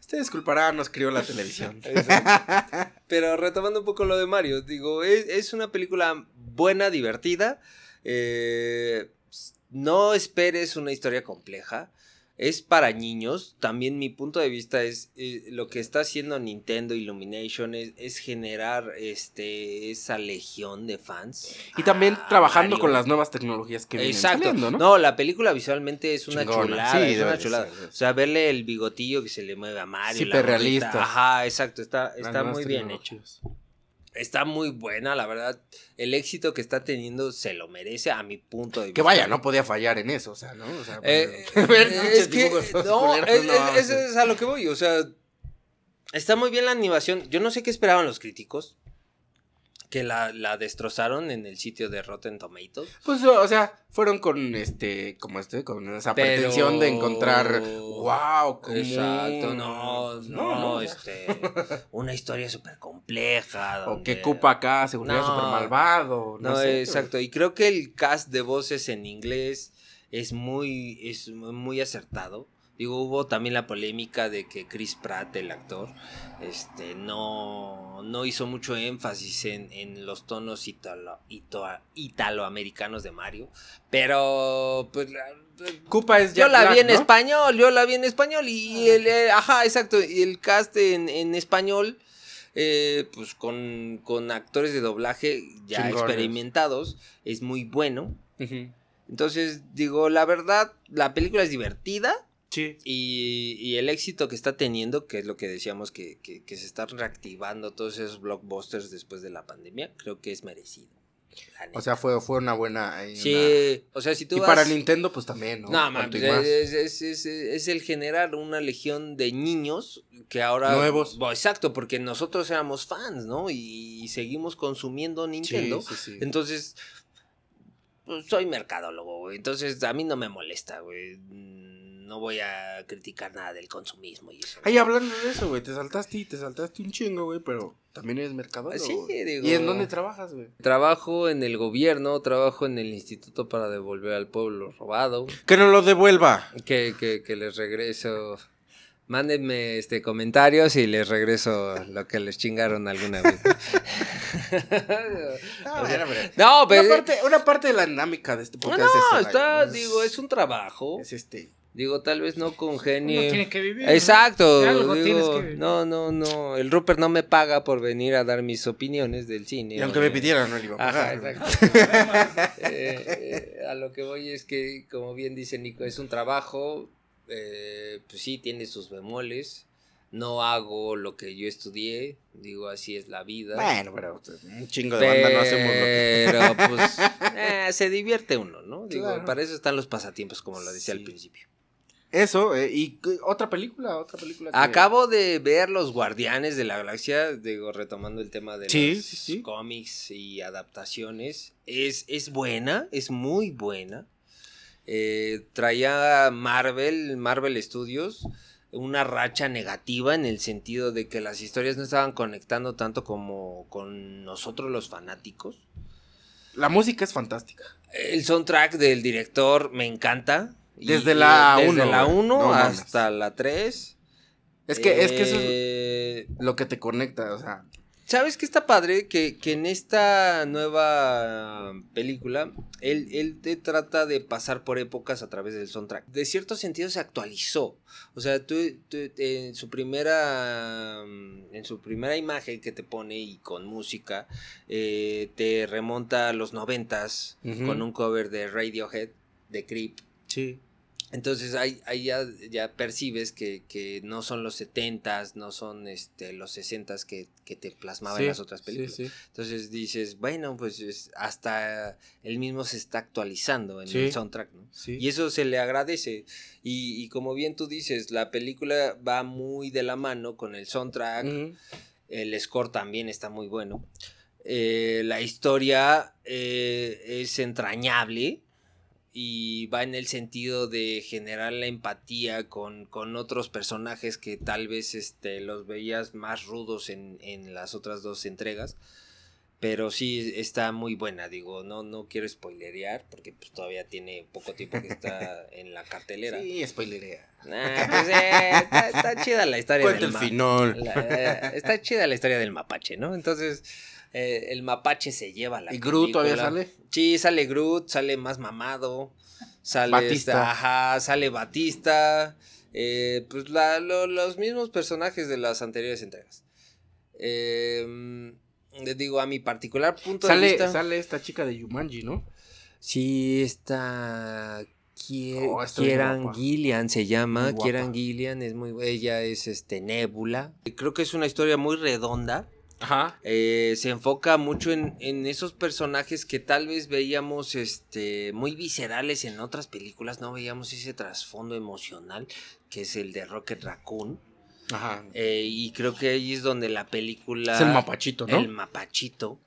Usted disculpará, nos crió la televisión. Pero retomando un poco lo de Mario, digo, es, es una película buena, divertida. eh, no esperes una historia compleja. Es para niños. También mi punto de vista es eh, lo que está haciendo Nintendo Illumination es, es generar este esa legión de fans. Y también a trabajando Mario. con las nuevas tecnologías que vienen Exacto. saliendo, ¿no? ¿no? la película visualmente es una Chingona. chulada. Sí, es una de chulada. ser, O sea, verle el bigotillo que se le mueve a Mario. la Hiperrealista. Ajá, exacto. Está, está muy bien hecho. Está muy buena, la verdad. El éxito que está teniendo se lo merece a mi punto de vista. Que vaya, no podía fallar en eso, o sea, ¿no? O sea, Eh, ver eh, es que, todos no, es, es- es- es a lo que voy, o sea, está muy bien la animación. Yo no sé qué esperaban los críticos, que la, la destrozaron en el sitio de Rotten Tomatoes. Pues, o sea, fueron con este, como este, con esa Pero- pretensión de encontrar, wow, como... Exacto, no, no, no. este, una historia súper compleja. O que Cupa acá se volviera No. súper malvado, no, No, sé. exacto. Y creo que el cast de voces en inglés es muy, es muy acertado. Digo, hubo también la polémica de que Chris Pratt, el actor, este, no, no hizo mucho énfasis en, en los tonos italo, ito- italoamericanos de Mario. Pero, pues, la- Cupa es yo Jack la vi en ¿no? español, yo la vi en español y el, eh, ajá, exacto, y el cast en, en español, eh, pues con, con actores de doblaje ya Chingones. experimentados, es muy bueno. Entonces, digo, la verdad, la película es divertida Sí. y, y el éxito que está teniendo, que es lo que decíamos, que, que, que se están reactivando todos esos blockbusters después de la pandemia, creo que es merecido. O sea, fue, fue una buena... sí, o sea, si tú una- Y vas... para Nintendo, pues también, ¿no? No, más. es, es- es- es el generar una legión de niños que ahora... Nuevos. Bueno, exacto, porque nosotros éramos fans, ¿no? Y, seguimos consumiendo Nintendo. Sí, sí, sí. Entonces, pues, soy mercadólogo, güey. Entonces, a mí no me molesta, güey. No voy a criticar nada del consumismo y eso. Ay, hablando de eso, güey, te saltaste y te saltaste un chingo, güey, pero también eres mercadólogo. Sí, güey. digo- ¿Y en dónde trabajas, güey? Trabajo en el gobierno, trabajo en el Instituto para devolver al pueblo robado. Que no lo devuelva. Que, que, que les regreso. Mándenme este comentarios y les regreso lo que les chingaron alguna vez. Ah, bueno, pero- no, pero. Una parte, una parte de la dinámica de este No, podcast es no, esa, está, ¿no? digo, es un trabajo. Es este. Digo, tal vez no Uno congenio. tiene que vivir. ¿no? Exacto. Algo digo, tienes que vivir. no, no, no. El Rupert no me paga por venir a dar mis opiniones del cine. Y aunque me pidieran, no le iba a Ajá, pagar. exacto. Eh, eh, a lo que voy es que, como bien dice Nico, es un trabajo. eh, pues sí, tiene sus bemoles. No hago lo que yo estudié. Digo, así es la vida. Bueno, pero un chingo de banda no hacemos lo que. Pero pues eh, se divierte uno, ¿no? Digo, Claro. para eso están los pasatiempos, como lo decía Sí. al principio. Eso, eh, y otra película, otra película. que- Acabo de ver Los Guardianes de la Galaxia, digo, retomando el tema de Sí, los sí, sí. cómics y adaptaciones. Es, es buena, es muy buena. Eh, traía Marvel, Marvel Studios, una racha negativa en el sentido de que las historias no estaban conectando tanto como con nosotros los fanáticos. La música es fantástica. El soundtrack del director me encanta. Y- Desde y la desde uno, la güey. 1 No mames. hasta la 3. Es que, es que eso es Eh, lo que te conecta, o sea. ¿Sabes qué está padre? Que, que en esta nueva película, él, él te trata de pasar por épocas a través del soundtrack. De cierto sentido se actualizó. O sea, tú, tú, en su primera en su primera imagen que te pone y con música, eh, te remonta a los noventas Ujú. con un cover de Radiohead, de Creep. Sí. Entonces ahí, ahí ya, ya percibes que, que no son los 70s, no son este, los 60s que, que te plasmaba en las otras películas. Sí, sí. Entonces dices, bueno, pues es- hasta él mismo se está actualizando en el soundtrack, ¿no? sí. Y eso se le agradece. Y, y como bien tú dices, la película va muy de la mano con el soundtrack. El score también está muy bueno. Eh, la historia eh, es entrañable y va en el sentido de generar la empatía con, con otros personajes que tal vez este, los veías más rudos en, en las otras dos entregas. Pero sí está muy buena, digo, no, no quiero spoilerear porque pues, todavía tiene poco tiempo que está en la cartelera. Sí, spoilerea. Nah, pues, eh, está, está chida la historia Cuenta del el final. la- eh, está chida la historia del mapache, ¿no? Entonces, eh, el mapache se lleva la ¿Y Groot todavía sale? Sí, sale Groot, sale más mamado. Sale Batista. este, ajá, sale Batista. eh, pues la- lo- los mismos personajes de las anteriores entregas. Eh, les digo, a mi particular punto de Sale, vista. sale esta chica de Yumanji, ¿no? Sí. Kie- Oh, Kieran guapa. Gillian se llama. Kieran Gillian es muy. Ella es este Nebula. Creo que es una historia muy redonda. Ajá. Eh, se enfoca mucho en, en esos personajes que tal vez veíamos este, muy viscerales en otras películas. No veíamos ese trasfondo emocional que es el de Rocket Raccoon. Ajá. Eh, y creo que ahí es donde la película. Es el mapachito, ¿no? El mapachito.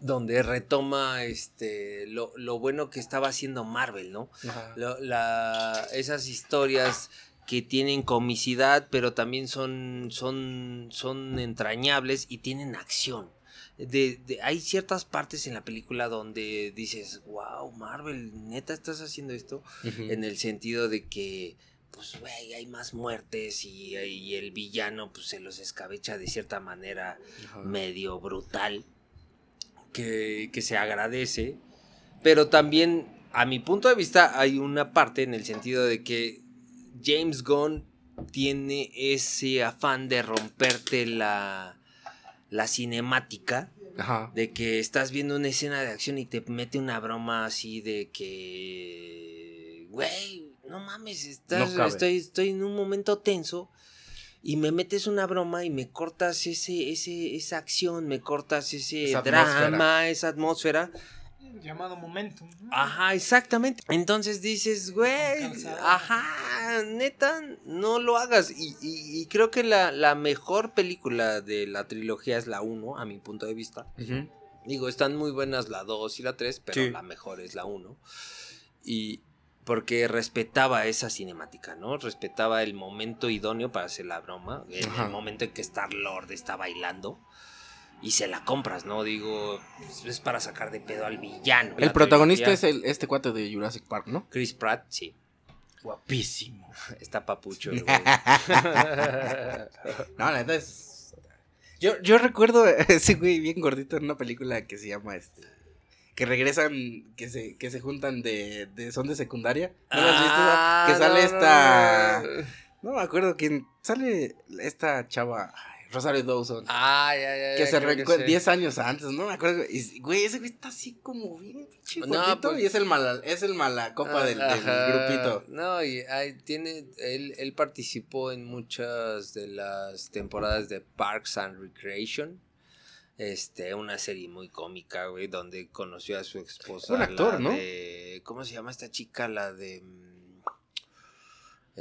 Donde retoma este lo, lo bueno que estaba haciendo Marvel, ¿no? Ajá. Lo- la- esas historias que tienen comicidad, pero también son, son, son entrañables y tienen acción. De, de- hay ciertas partes en la película donde dices, wow, Marvel, neta estás haciendo esto en el sentido de que pues güey, hay más muertes y, y el villano pues se los escabecha de cierta manera medio brutal que, que se agradece. Pero también a mi punto de vista hay una parte en el sentido de que James Gunn tiene ese afán de romperte la la cinemática Ajá. de que estás viendo una escena de acción y te mete una broma así de que, güey, no mames, estás- No estoy, estoy en un momento tenso y me metes una broma y me cortas ese, ese, esa acción, me cortas ese Esa drama, atmósfera. esa atmósfera. Llamado momentum. ¿no? Ajá, exactamente. Entonces dices, güey, ajá, neta, no lo hagas. Y, y- y creo que la, la mejor película de la trilogía es la 1, a mi punto de vista. Ujú. Digo, están muy buenas la 2 y la 3, pero Sí. la mejor es la 1. Y porque respetaba esa cinemática, ¿no? Respetaba el momento idóneo para hacer la broma. Ajá. el momento en que Star Lord está bailando. Y se la compras, ¿no? Digo, pues, es para sacar de pedo al villano. El protagonista trilogía. es el, este cuate de Jurassic Park, ¿no? Chris Pratt, sí. Guapísimo. Está papucho. el güey. No, la neta es. Yo, yo recuerdo a ese güey bien gordito en una película que se llama este. Que regresan, que se, que se juntan de, de. son de secundaria. ¿No lo has visto? Ah, que sale no, esta. no. No me acuerdo quién. Sale esta chava. Rosario Dawson. Ah, ya, ya, que ya, se recuerda sí. 10 años antes, no me acuerdo. Y, güey, ese güey está así como bien pinche No, pues- y es el mala, es el mala copa del, grupito. No, y hay- tiene, él, él participó en muchas de las temporadas de Parks and Recreation. Este, una serie muy cómica, güey, donde conoció a su esposa. Buen actor, la ¿no? de- ¿Cómo se llama esta chica? La de.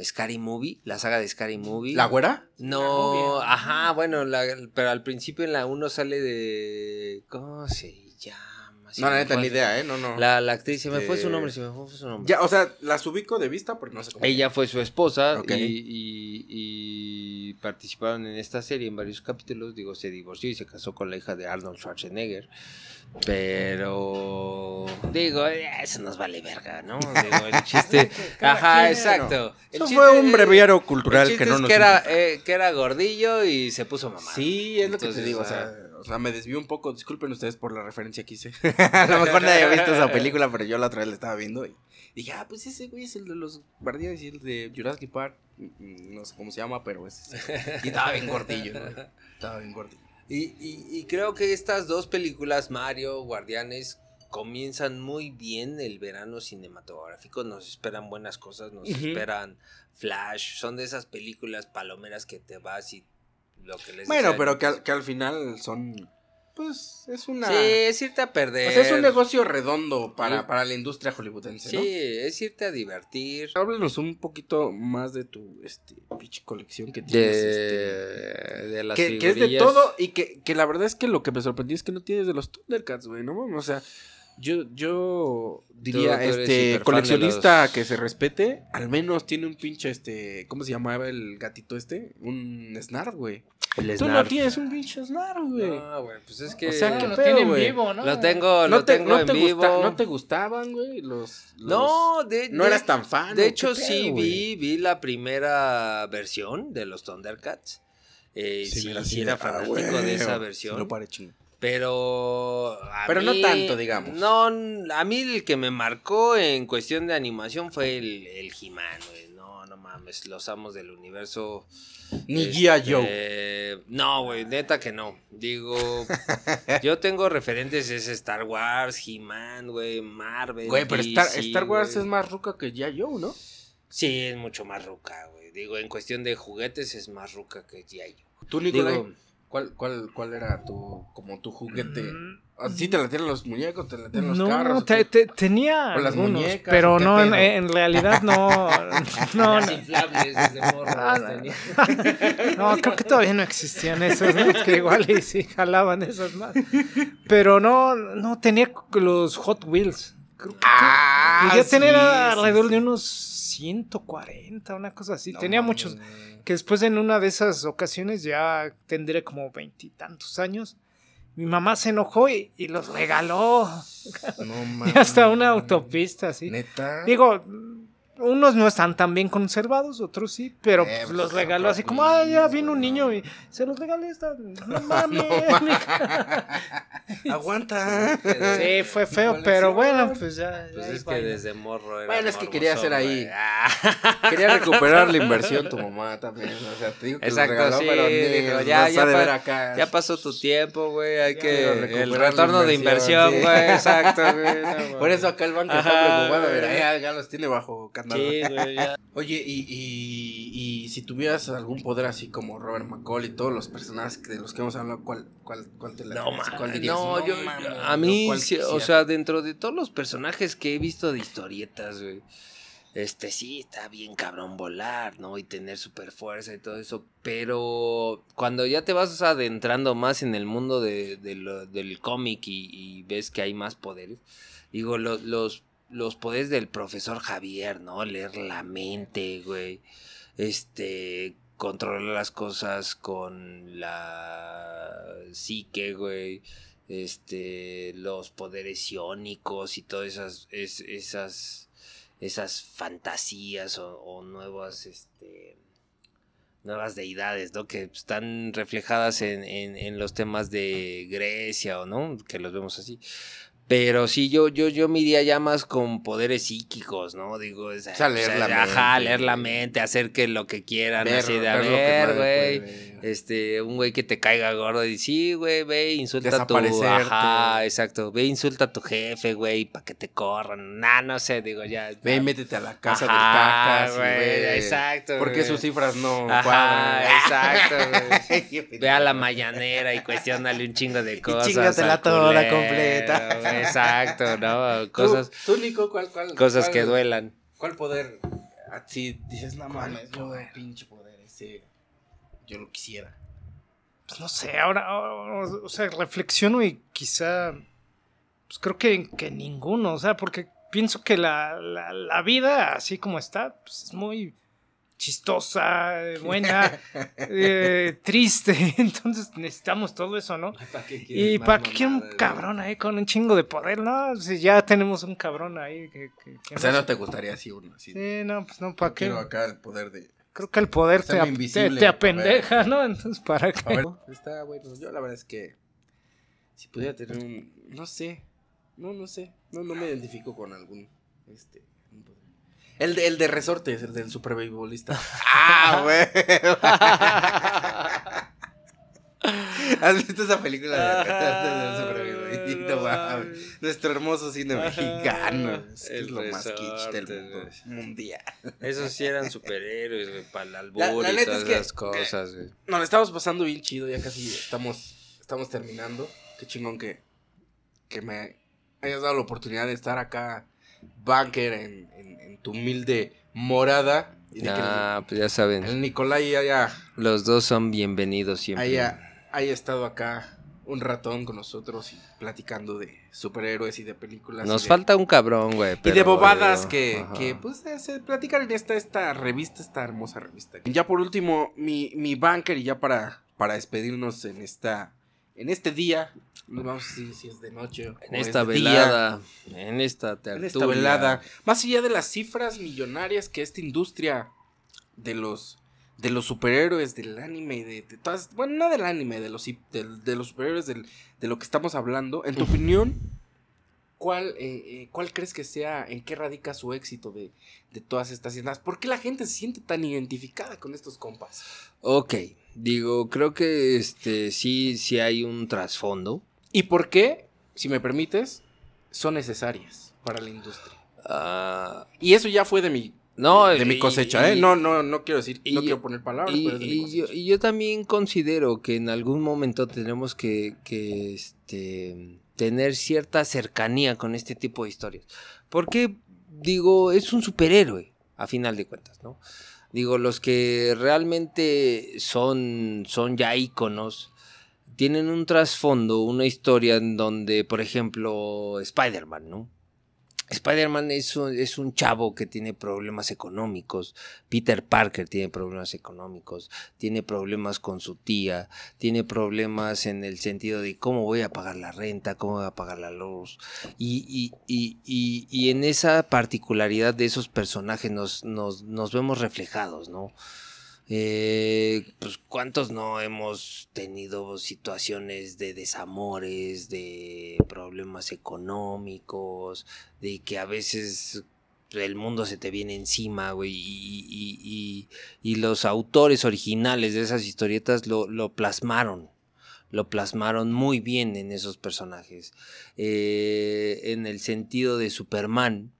Scary Movie, la saga de Scary Movie. ¿La güera? No, ajá, bueno, la- pero al principio en la 1 sale de. ¿Cómo se llama? Se No, la neta, fue- ni idea, ¿eh? No, no. La, la actriz, se me fue su Este- nombre, se me fue su nombre. Ya, o sea, las ubico de vista porque no sé cómo. Ella fue su esposa y, y- y participaron en esta serie en varios capítulos. Digo, se divorció y se casó con la hija de Arnold Schwarzenegger. Pero digo, eh, eso nos vale verga, ¿no? Digo, el chiste. Ajá, exacto. El Eso chiste- fue un breviario cultural que no es nos. que era, eh, que era gordillo y se puso mamá. Sí, es lo que te digo. O ah. sea, o sea, me desvió un poco. Disculpen ustedes por la referencia que hice. a lo mejor nadie había visto esa película, pero yo la otra vez la estaba viendo y dije, ah, pues ese güey es el de los guardianes y el de Jurassic Park. Mm, No sé cómo se llama, pero es. ese. Y estaba bien gordillo, ¿no? Estaba bien gordillo. Y, y- y creo que estas dos películas, Mario, Guardianes, comienzan muy bien el verano cinematográfico. Nos esperan buenas cosas, nos esperan Flash. Son de esas películas palomeras que te vas y lo que les Bueno, pero que al, que al final son. pues es una... Sí, es irte a perder. o sea, es un negocio redondo para, Sí. para la industria hollywoodense, Sí, ¿no? es irte a divertir. Háblanos un poquito más de tu este, pinche colección que tienes. este, De, de las que, que es de todo y que, que la verdad es que lo que me sorprendió es que no tienes de los Thundercats, güey, ¿no? O sea, yo, yo diría, tú este, coleccionista los- que se respete, al menos tiene un pinche, este, ¿cómo se llamaba el gatito este? Un Snarf, güey. El Tú no tienes un pinche Snarf, güey. No, güey, pues es que... O sea, Ah, ¿qué lo pedo, tiene en vivo, ¿no? Lo tengo, ¿No lo te, tengo no en te vivo. gusta- ¿No te gustaban, güey? Los, los- No, de, no de- eras tan fan. De ¿o hecho, sí vi, vi la primera versión de los Thundercats. Eh, sí, sí sí, era ah, fanático güey, de esa sí versión. paré chingo. Pero. a Pero no tanto, digamos. No, a mí el que me marcó en cuestión de animación fue el, el He-Man, güey. No, no mames, los amos del universo. Ni este. Joe. No, güey, neta que no. Digo, yo tengo referentes: es Star Wars, He-Man, güey, Marvel. Güey, pero Star, DC, Star Wars es más ruca que G.I. Joe, ¿no? Sí, es mucho más ruca, güey. Digo, en cuestión de juguetes es más ruca que G.I. Joe. Tú, Nicolai, Digo, ¿cuál, cuál, ¿cuál era tu, como tu juguete? Mm, ¿Ah, ¿Sí te la tienen los muñecos? ¿Te la tienen los no, carros? o te- te- tenía ¿O las muñecas, pero no, en, realidad no, no, no, inflables desde Ah, no. tenía. no, creo que todavía no existían esos, ¿no? que igual y sí jalaban esas más, pero no, no tenía los Hot Wheels, creo que Ah, a sí, sí, alrededor sí. de unos 140, una cosa así, No tenía muchos, que después en una de esas ocasiones ya tendré como veintitantos años. Mi mamá se enojó y, y los regaló. No Y hasta una autopista, así. Neta. Digo, unos no están tan bien conservados, otros sí, pero Eh, pues, pues, los regaló así como, ah, ya vino un niño y se los regalé esta. No mames. Aguanta. sí, fue feo, pero bueno, pues ya. Pues ya es que vaina. desde morro era Bueno, es que quería hacer ahí. Ah. Quería recuperar la inversión tu mamá también. O sea, te digo que los Exacto, regaló, sí, pero digo, ya, ya pa- acá. Ya pasó tu tiempo, güey. Hay Ya, que. El retorno de inversión, sí. güey. Exacto, güey. no, Por eso acá el banco está preocupado. Mira, ya, ya los tiene bajo candado. Sí, güey, ya. Oye, y, y, y si tuvieras algún poder así como Robert McCall y todos los personajes de los que hemos hablado, ¿cuál, cuál, cuál te la No, cuál dirías? no, yo, mames, a mí, ¿cuál sí, o sea, dentro de todos los personajes que he visto de historietas, güey, este sí, está bien cabrón volar, ¿no? Y tener super fuerza y todo eso, pero cuando ya te vas adentrando más en el mundo de, de lo- del cómic y, y ves que hay más poderes, digo, lo- los, los poderes del profesor Javier, ¿no? Leer la mente, güey, este, controlar las cosas con la psique, güey, este, los poderes iónicos y todas esas, es- esas, esas fantasías o, o nuevas, este, nuevas deidades, ¿no? Que están reflejadas en, en, en los temas de Grecia o no, que los vemos así. Pero sí, yo, yo, yo me iría ya más con poderes psíquicos, ¿no? Digo, es, sea, leer la ajá, mente, leer la mente, hacer que lo que quieran, Ver- así de, a ver güey. Este, un güey que te caiga gordo y sí, güey, ve, insulta a tu. Ajá, exacto. Ve, insulta a tu jefe, güey, para que te corran. Nah, no sé, digo, ya. Ve y ya. métete a la casa Ajá, del cacas, y güey, exacto, ¿Por qué güey. sus cifras no Ajá, cuadran? exacto, güey. Ve a la mañanera y cuestiónale un chingo de cosas. chingatela al toda completa. güey, Exacto, ¿no? Cosas, Tú, Nico, ¿cuál, cuál, cosas cuál- que duelan. ¿Cuál poder? Así dices, no mames, yo pinche poder ese. Yo lo quisiera. Pues no sé, ahora, ahora, o sea, reflexiono y quizá, pues creo que, que ninguno, o sea, porque pienso que la, la, la vida, así como está, pues es muy chistosa, eh, buena, eh, triste, entonces necesitamos todo eso, ¿no? ¿Y para qué quiero un cabrón ahí con un chingo de poder? No, si ya tenemos un cabrón ahí que... que- que O sea, no- no te gustaría así uno. Así. Sí, no, pues no, ¿para qué? Quiero acá el poder de. Creo que el poder te, ap- te, te apendeja. ¿no? Entonces, ¿para qué? A ver, está bueno. Yo la verdad es que. Si pudiera tener un. No sé. No, no sé. No, no me identifico con algún. Este. El de, el de resortes, el del super beisbolista. ¡Ah, güey! ¿Has visto esa película de del super beisbolista? Nuestro hermoso cine mexicano. Es, que es El lo más kitsch del mundo mundial. Esos sí eran superhéroes, güey, para el albur La- la y todas es que- esas cosas, güey. Nos estamos pasando bien chido, ya casi estamos, estamos terminando. qué chingón que, que me hayas dado la oportunidad de estar acá, Banker, en, en- en tu humilde morada. Y Ah, pues ya saben. el Nicolai haya, Los dos son bienvenidos siempre. haya, haya estado acá un ratón con nosotros y platicando de superhéroes y de películas. Nos de- falta un cabrón, güey. Y de bobadas que, que, pues eh, se platican en esta, esta revista, esta hermosa revista. Ya por último, mi, mi banker, y ya para, para despedirnos en esta en este día, no vamos a decir si es de noche o En es esta día, velada, en esta tertulia. en esta velada, más allá de las cifras millonarias que esta industria de los de los superhéroes del anime y de, de todas, bueno, no del anime, de los de, los superhéroes del- de lo que estamos hablando, en tu opinión, ¿cuál, eh, eh, ¿cuál crees que sea, en qué radica su éxito de, de todas estas escenas? ¿Por qué la gente se siente tan identificada con estos compas? Ok, digo, creo que este sí, sí hay un trasfondo. ¿Y por qué, si me permites, son necesarias para la industria? Ah, Y eso ya fue de mi, no, de mi y- cosecha, ¿eh? No, no, no quiero decir, y- no quiero poner palabras, Y, pero es de mi y yo, y yo también considero que en algún momento tenemos que, que, este, tener cierta cercanía con este tipo de historias. Porque, digo, es un superhéroe, a final de cuentas, ¿no? Digo, los que realmente son, son ya íconos, tienen un trasfondo, una historia en donde, por ejemplo, Spider-Man, ¿no? Spider-Man es un, es un chavo que tiene problemas económicos. Peter Parker tiene problemas económicos. Tiene problemas con su tía. Tiene problemas en el sentido de cómo voy a pagar la renta, cómo voy a pagar la luz. Y, y- y- y- en esa particularidad de esos personajes nos, nos, nos vemos reflejados, ¿no? Eh, pues cuántos no hemos tenido situaciones de desamores, de problemas económicos, de que a veces el mundo se te viene encima, güey, y, los autores originales de esas historietas lo, lo plasmaron. Lo plasmaron muy bien en esos personajes. Eh, en el sentido de Superman,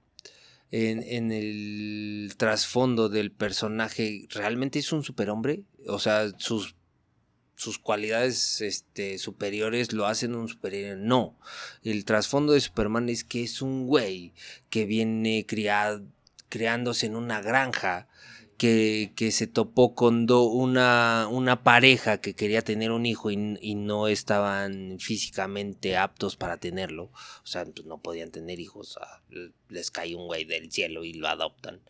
en el trasfondo del personaje, ¿realmente es un superhombre? O sea, sus, sus cualidades este, superiores lo hacen un superhéroe. No. El trasfondo de Superman es que es un güey que viene criado, criándose en una granja. Que, que se topó con do- una, una pareja que quería tener un hijo y, y no estaban físicamente aptos para tenerlo. O sea, pues no podían tener hijos. ah, Les cae un güey del cielo y lo adoptan.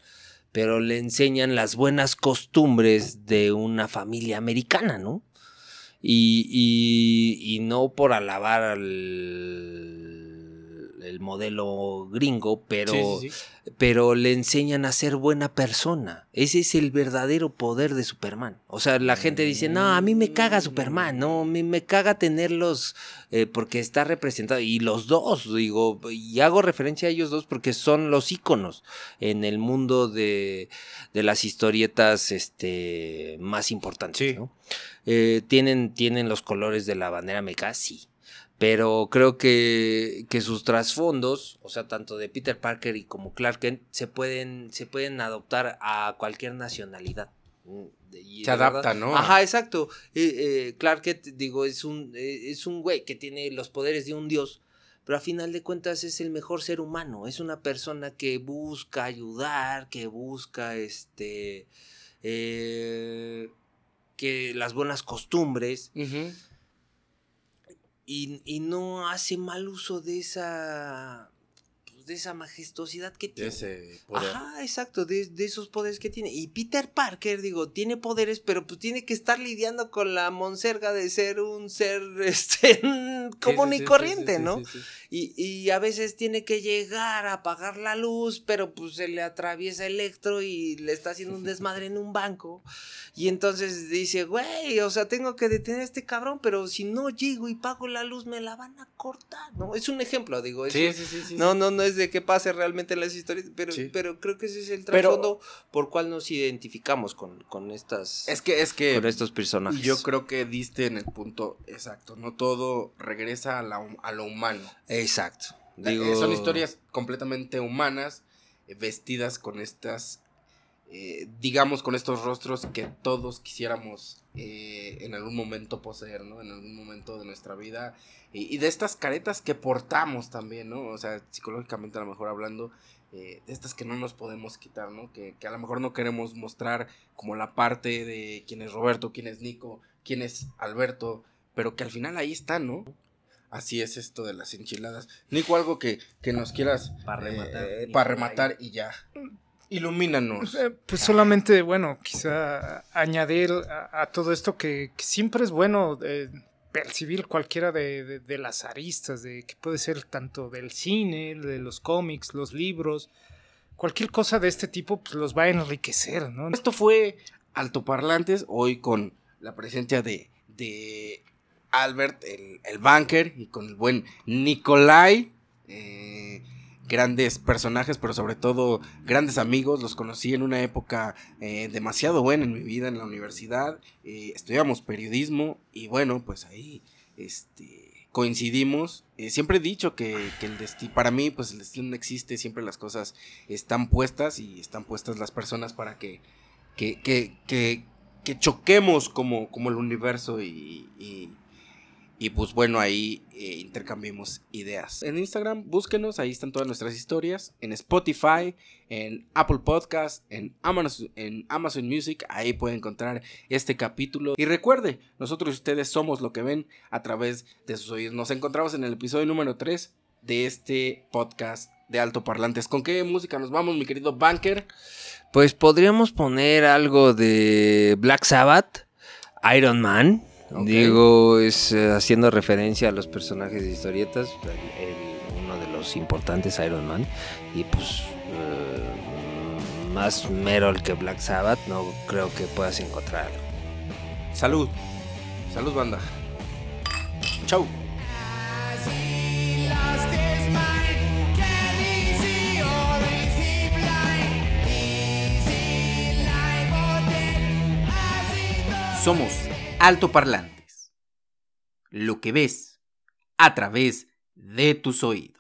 Pero le enseñan las buenas costumbres de una familia americana, ¿no? Y, y- y no por alabar al el modelo gringo, pero, Sí, sí, sí. pero le enseñan a ser buena persona. Ese es el verdadero poder de Superman. O sea, la gente dice, no, a mí me caga Superman, no, me, me caga tenerlos eh, porque está representado. Y los dos, digo, y hago referencia a ellos dos porque son los íconos en el mundo de, de las historietas este, más importantes. Eh, ¿tienen, ¿Tienen los colores de la bandera americana? Sí. Pero creo que, que sus trasfondos, o sea, tanto de Peter Parker y como Clark Kent, se pueden, se pueden adoptar a cualquier nacionalidad. Mm, y Se adapta, verdad- ¿no? Ajá, exacto. Eh, eh, Clark Kent, digo, es un, eh, es un güey que tiene los poderes de un dios, pero a final de cuentas es el mejor ser humano. Es una persona que busca ayudar, que busca este. que las buenas costumbres Ujú. Y, y no hace mal uso de esa de esa majestuosidad que tiene. Ese poder. Ajá, exacto, de, de esos poderes que tiene. Y Peter Parker, digo, tiene poderes, pero pues tiene que estar lidiando con la monserga de ser un ser este común Sí, sí, y corriente, sí, ¿no? Y, y a veces tiene que llegar a apagar la luz, pero pues se le atraviesa Electro y le está haciendo un desmadre en un banco. Y entonces dice, güey, o sea, tengo que detener a este cabrón, pero si no llego y pago la luz, me la van a cortar, ¿no? Es un ejemplo, digo. es Sí, sí, sí, no, no, no es de que pase realmente en las historias, pero, Sí. pero creo que ese es el Pero- trasfondo por cual nos identificamos con, con estas Es que, es que con estos personajes. yo creo que diste en el punto exacto. No todo regresa a, la a lo humano. Exacto. Eh, Digo, Son historias completamente humanas, eh, vestidas con estas eh, digamos con estos rostros que todos quisiéramos eh, en algún momento poseer, ¿no? En algún momento de nuestra vida. Y, y de estas caretas que portamos también, ¿no? O sea, psicológicamente a lo mejor hablando, eh, de estas que no nos podemos quitar, ¿no? Que, que a lo mejor no queremos mostrar como la parte de quién es Roberto, quién es Nico, quién es Alberto, pero que al final ahí están, ¿no? Así es esto de las enchiladas. Nico, algo que, que nos quieras Para rematar, eh, Nico, para rematar y ya. Ilumínanos. eh, pues solamente, bueno, quizá añadir a, a todo esto que, que siempre es bueno eh, percibir cualquiera de, de- de las aristas, de que puede ser tanto del cine, de los cómics, los libros, cualquier cosa de este tipo, pues los va a enriquecer, ¿no? Esto fue Altoparlantes, hoy con la presencia de, de Albert, el, el banker, y con el buen Nikolai. eh, grandes personajes, pero sobre todo grandes amigos. Los conocí en una época eh, demasiado buena en mi vida en la universidad. eh, estudiamos periodismo y bueno, pues ahí este, coincidimos. Eh, siempre he dicho que, que el destino, para mí, pues el destino no existe, siempre las cosas están puestas y están puestas las personas para que que, que, que, que choquemos como, como el universo y, y, y, pues bueno, ahí eh, intercambiemos ideas. En Instagram, búsquenos, ahí están todas nuestras historias. En Spotify, en Apple Podcast, en Amazon, en Amazon Music, ahí pueden encontrar este capítulo. Y recuerde, nosotros y ustedes somos lo que ven a través de sus oídos. Nos encontramos en el episodio número 3 de este podcast de Alto Parlantes. ¿Con qué música nos vamos, mi querido Banker? Pues podríamos poner algo de Black Sabbath, Iron Man. Ok. Digo, es eh, haciendo referencia a los personajes de historietas, el- el- uno de los importantes, Iron Man. Y pues eh, más Merol que Black Sabbath, no creo que puedas encontrar algo. Salud. Salud, banda. Chau. Somos altoparlantes. Lo que ves a través de tus oídos.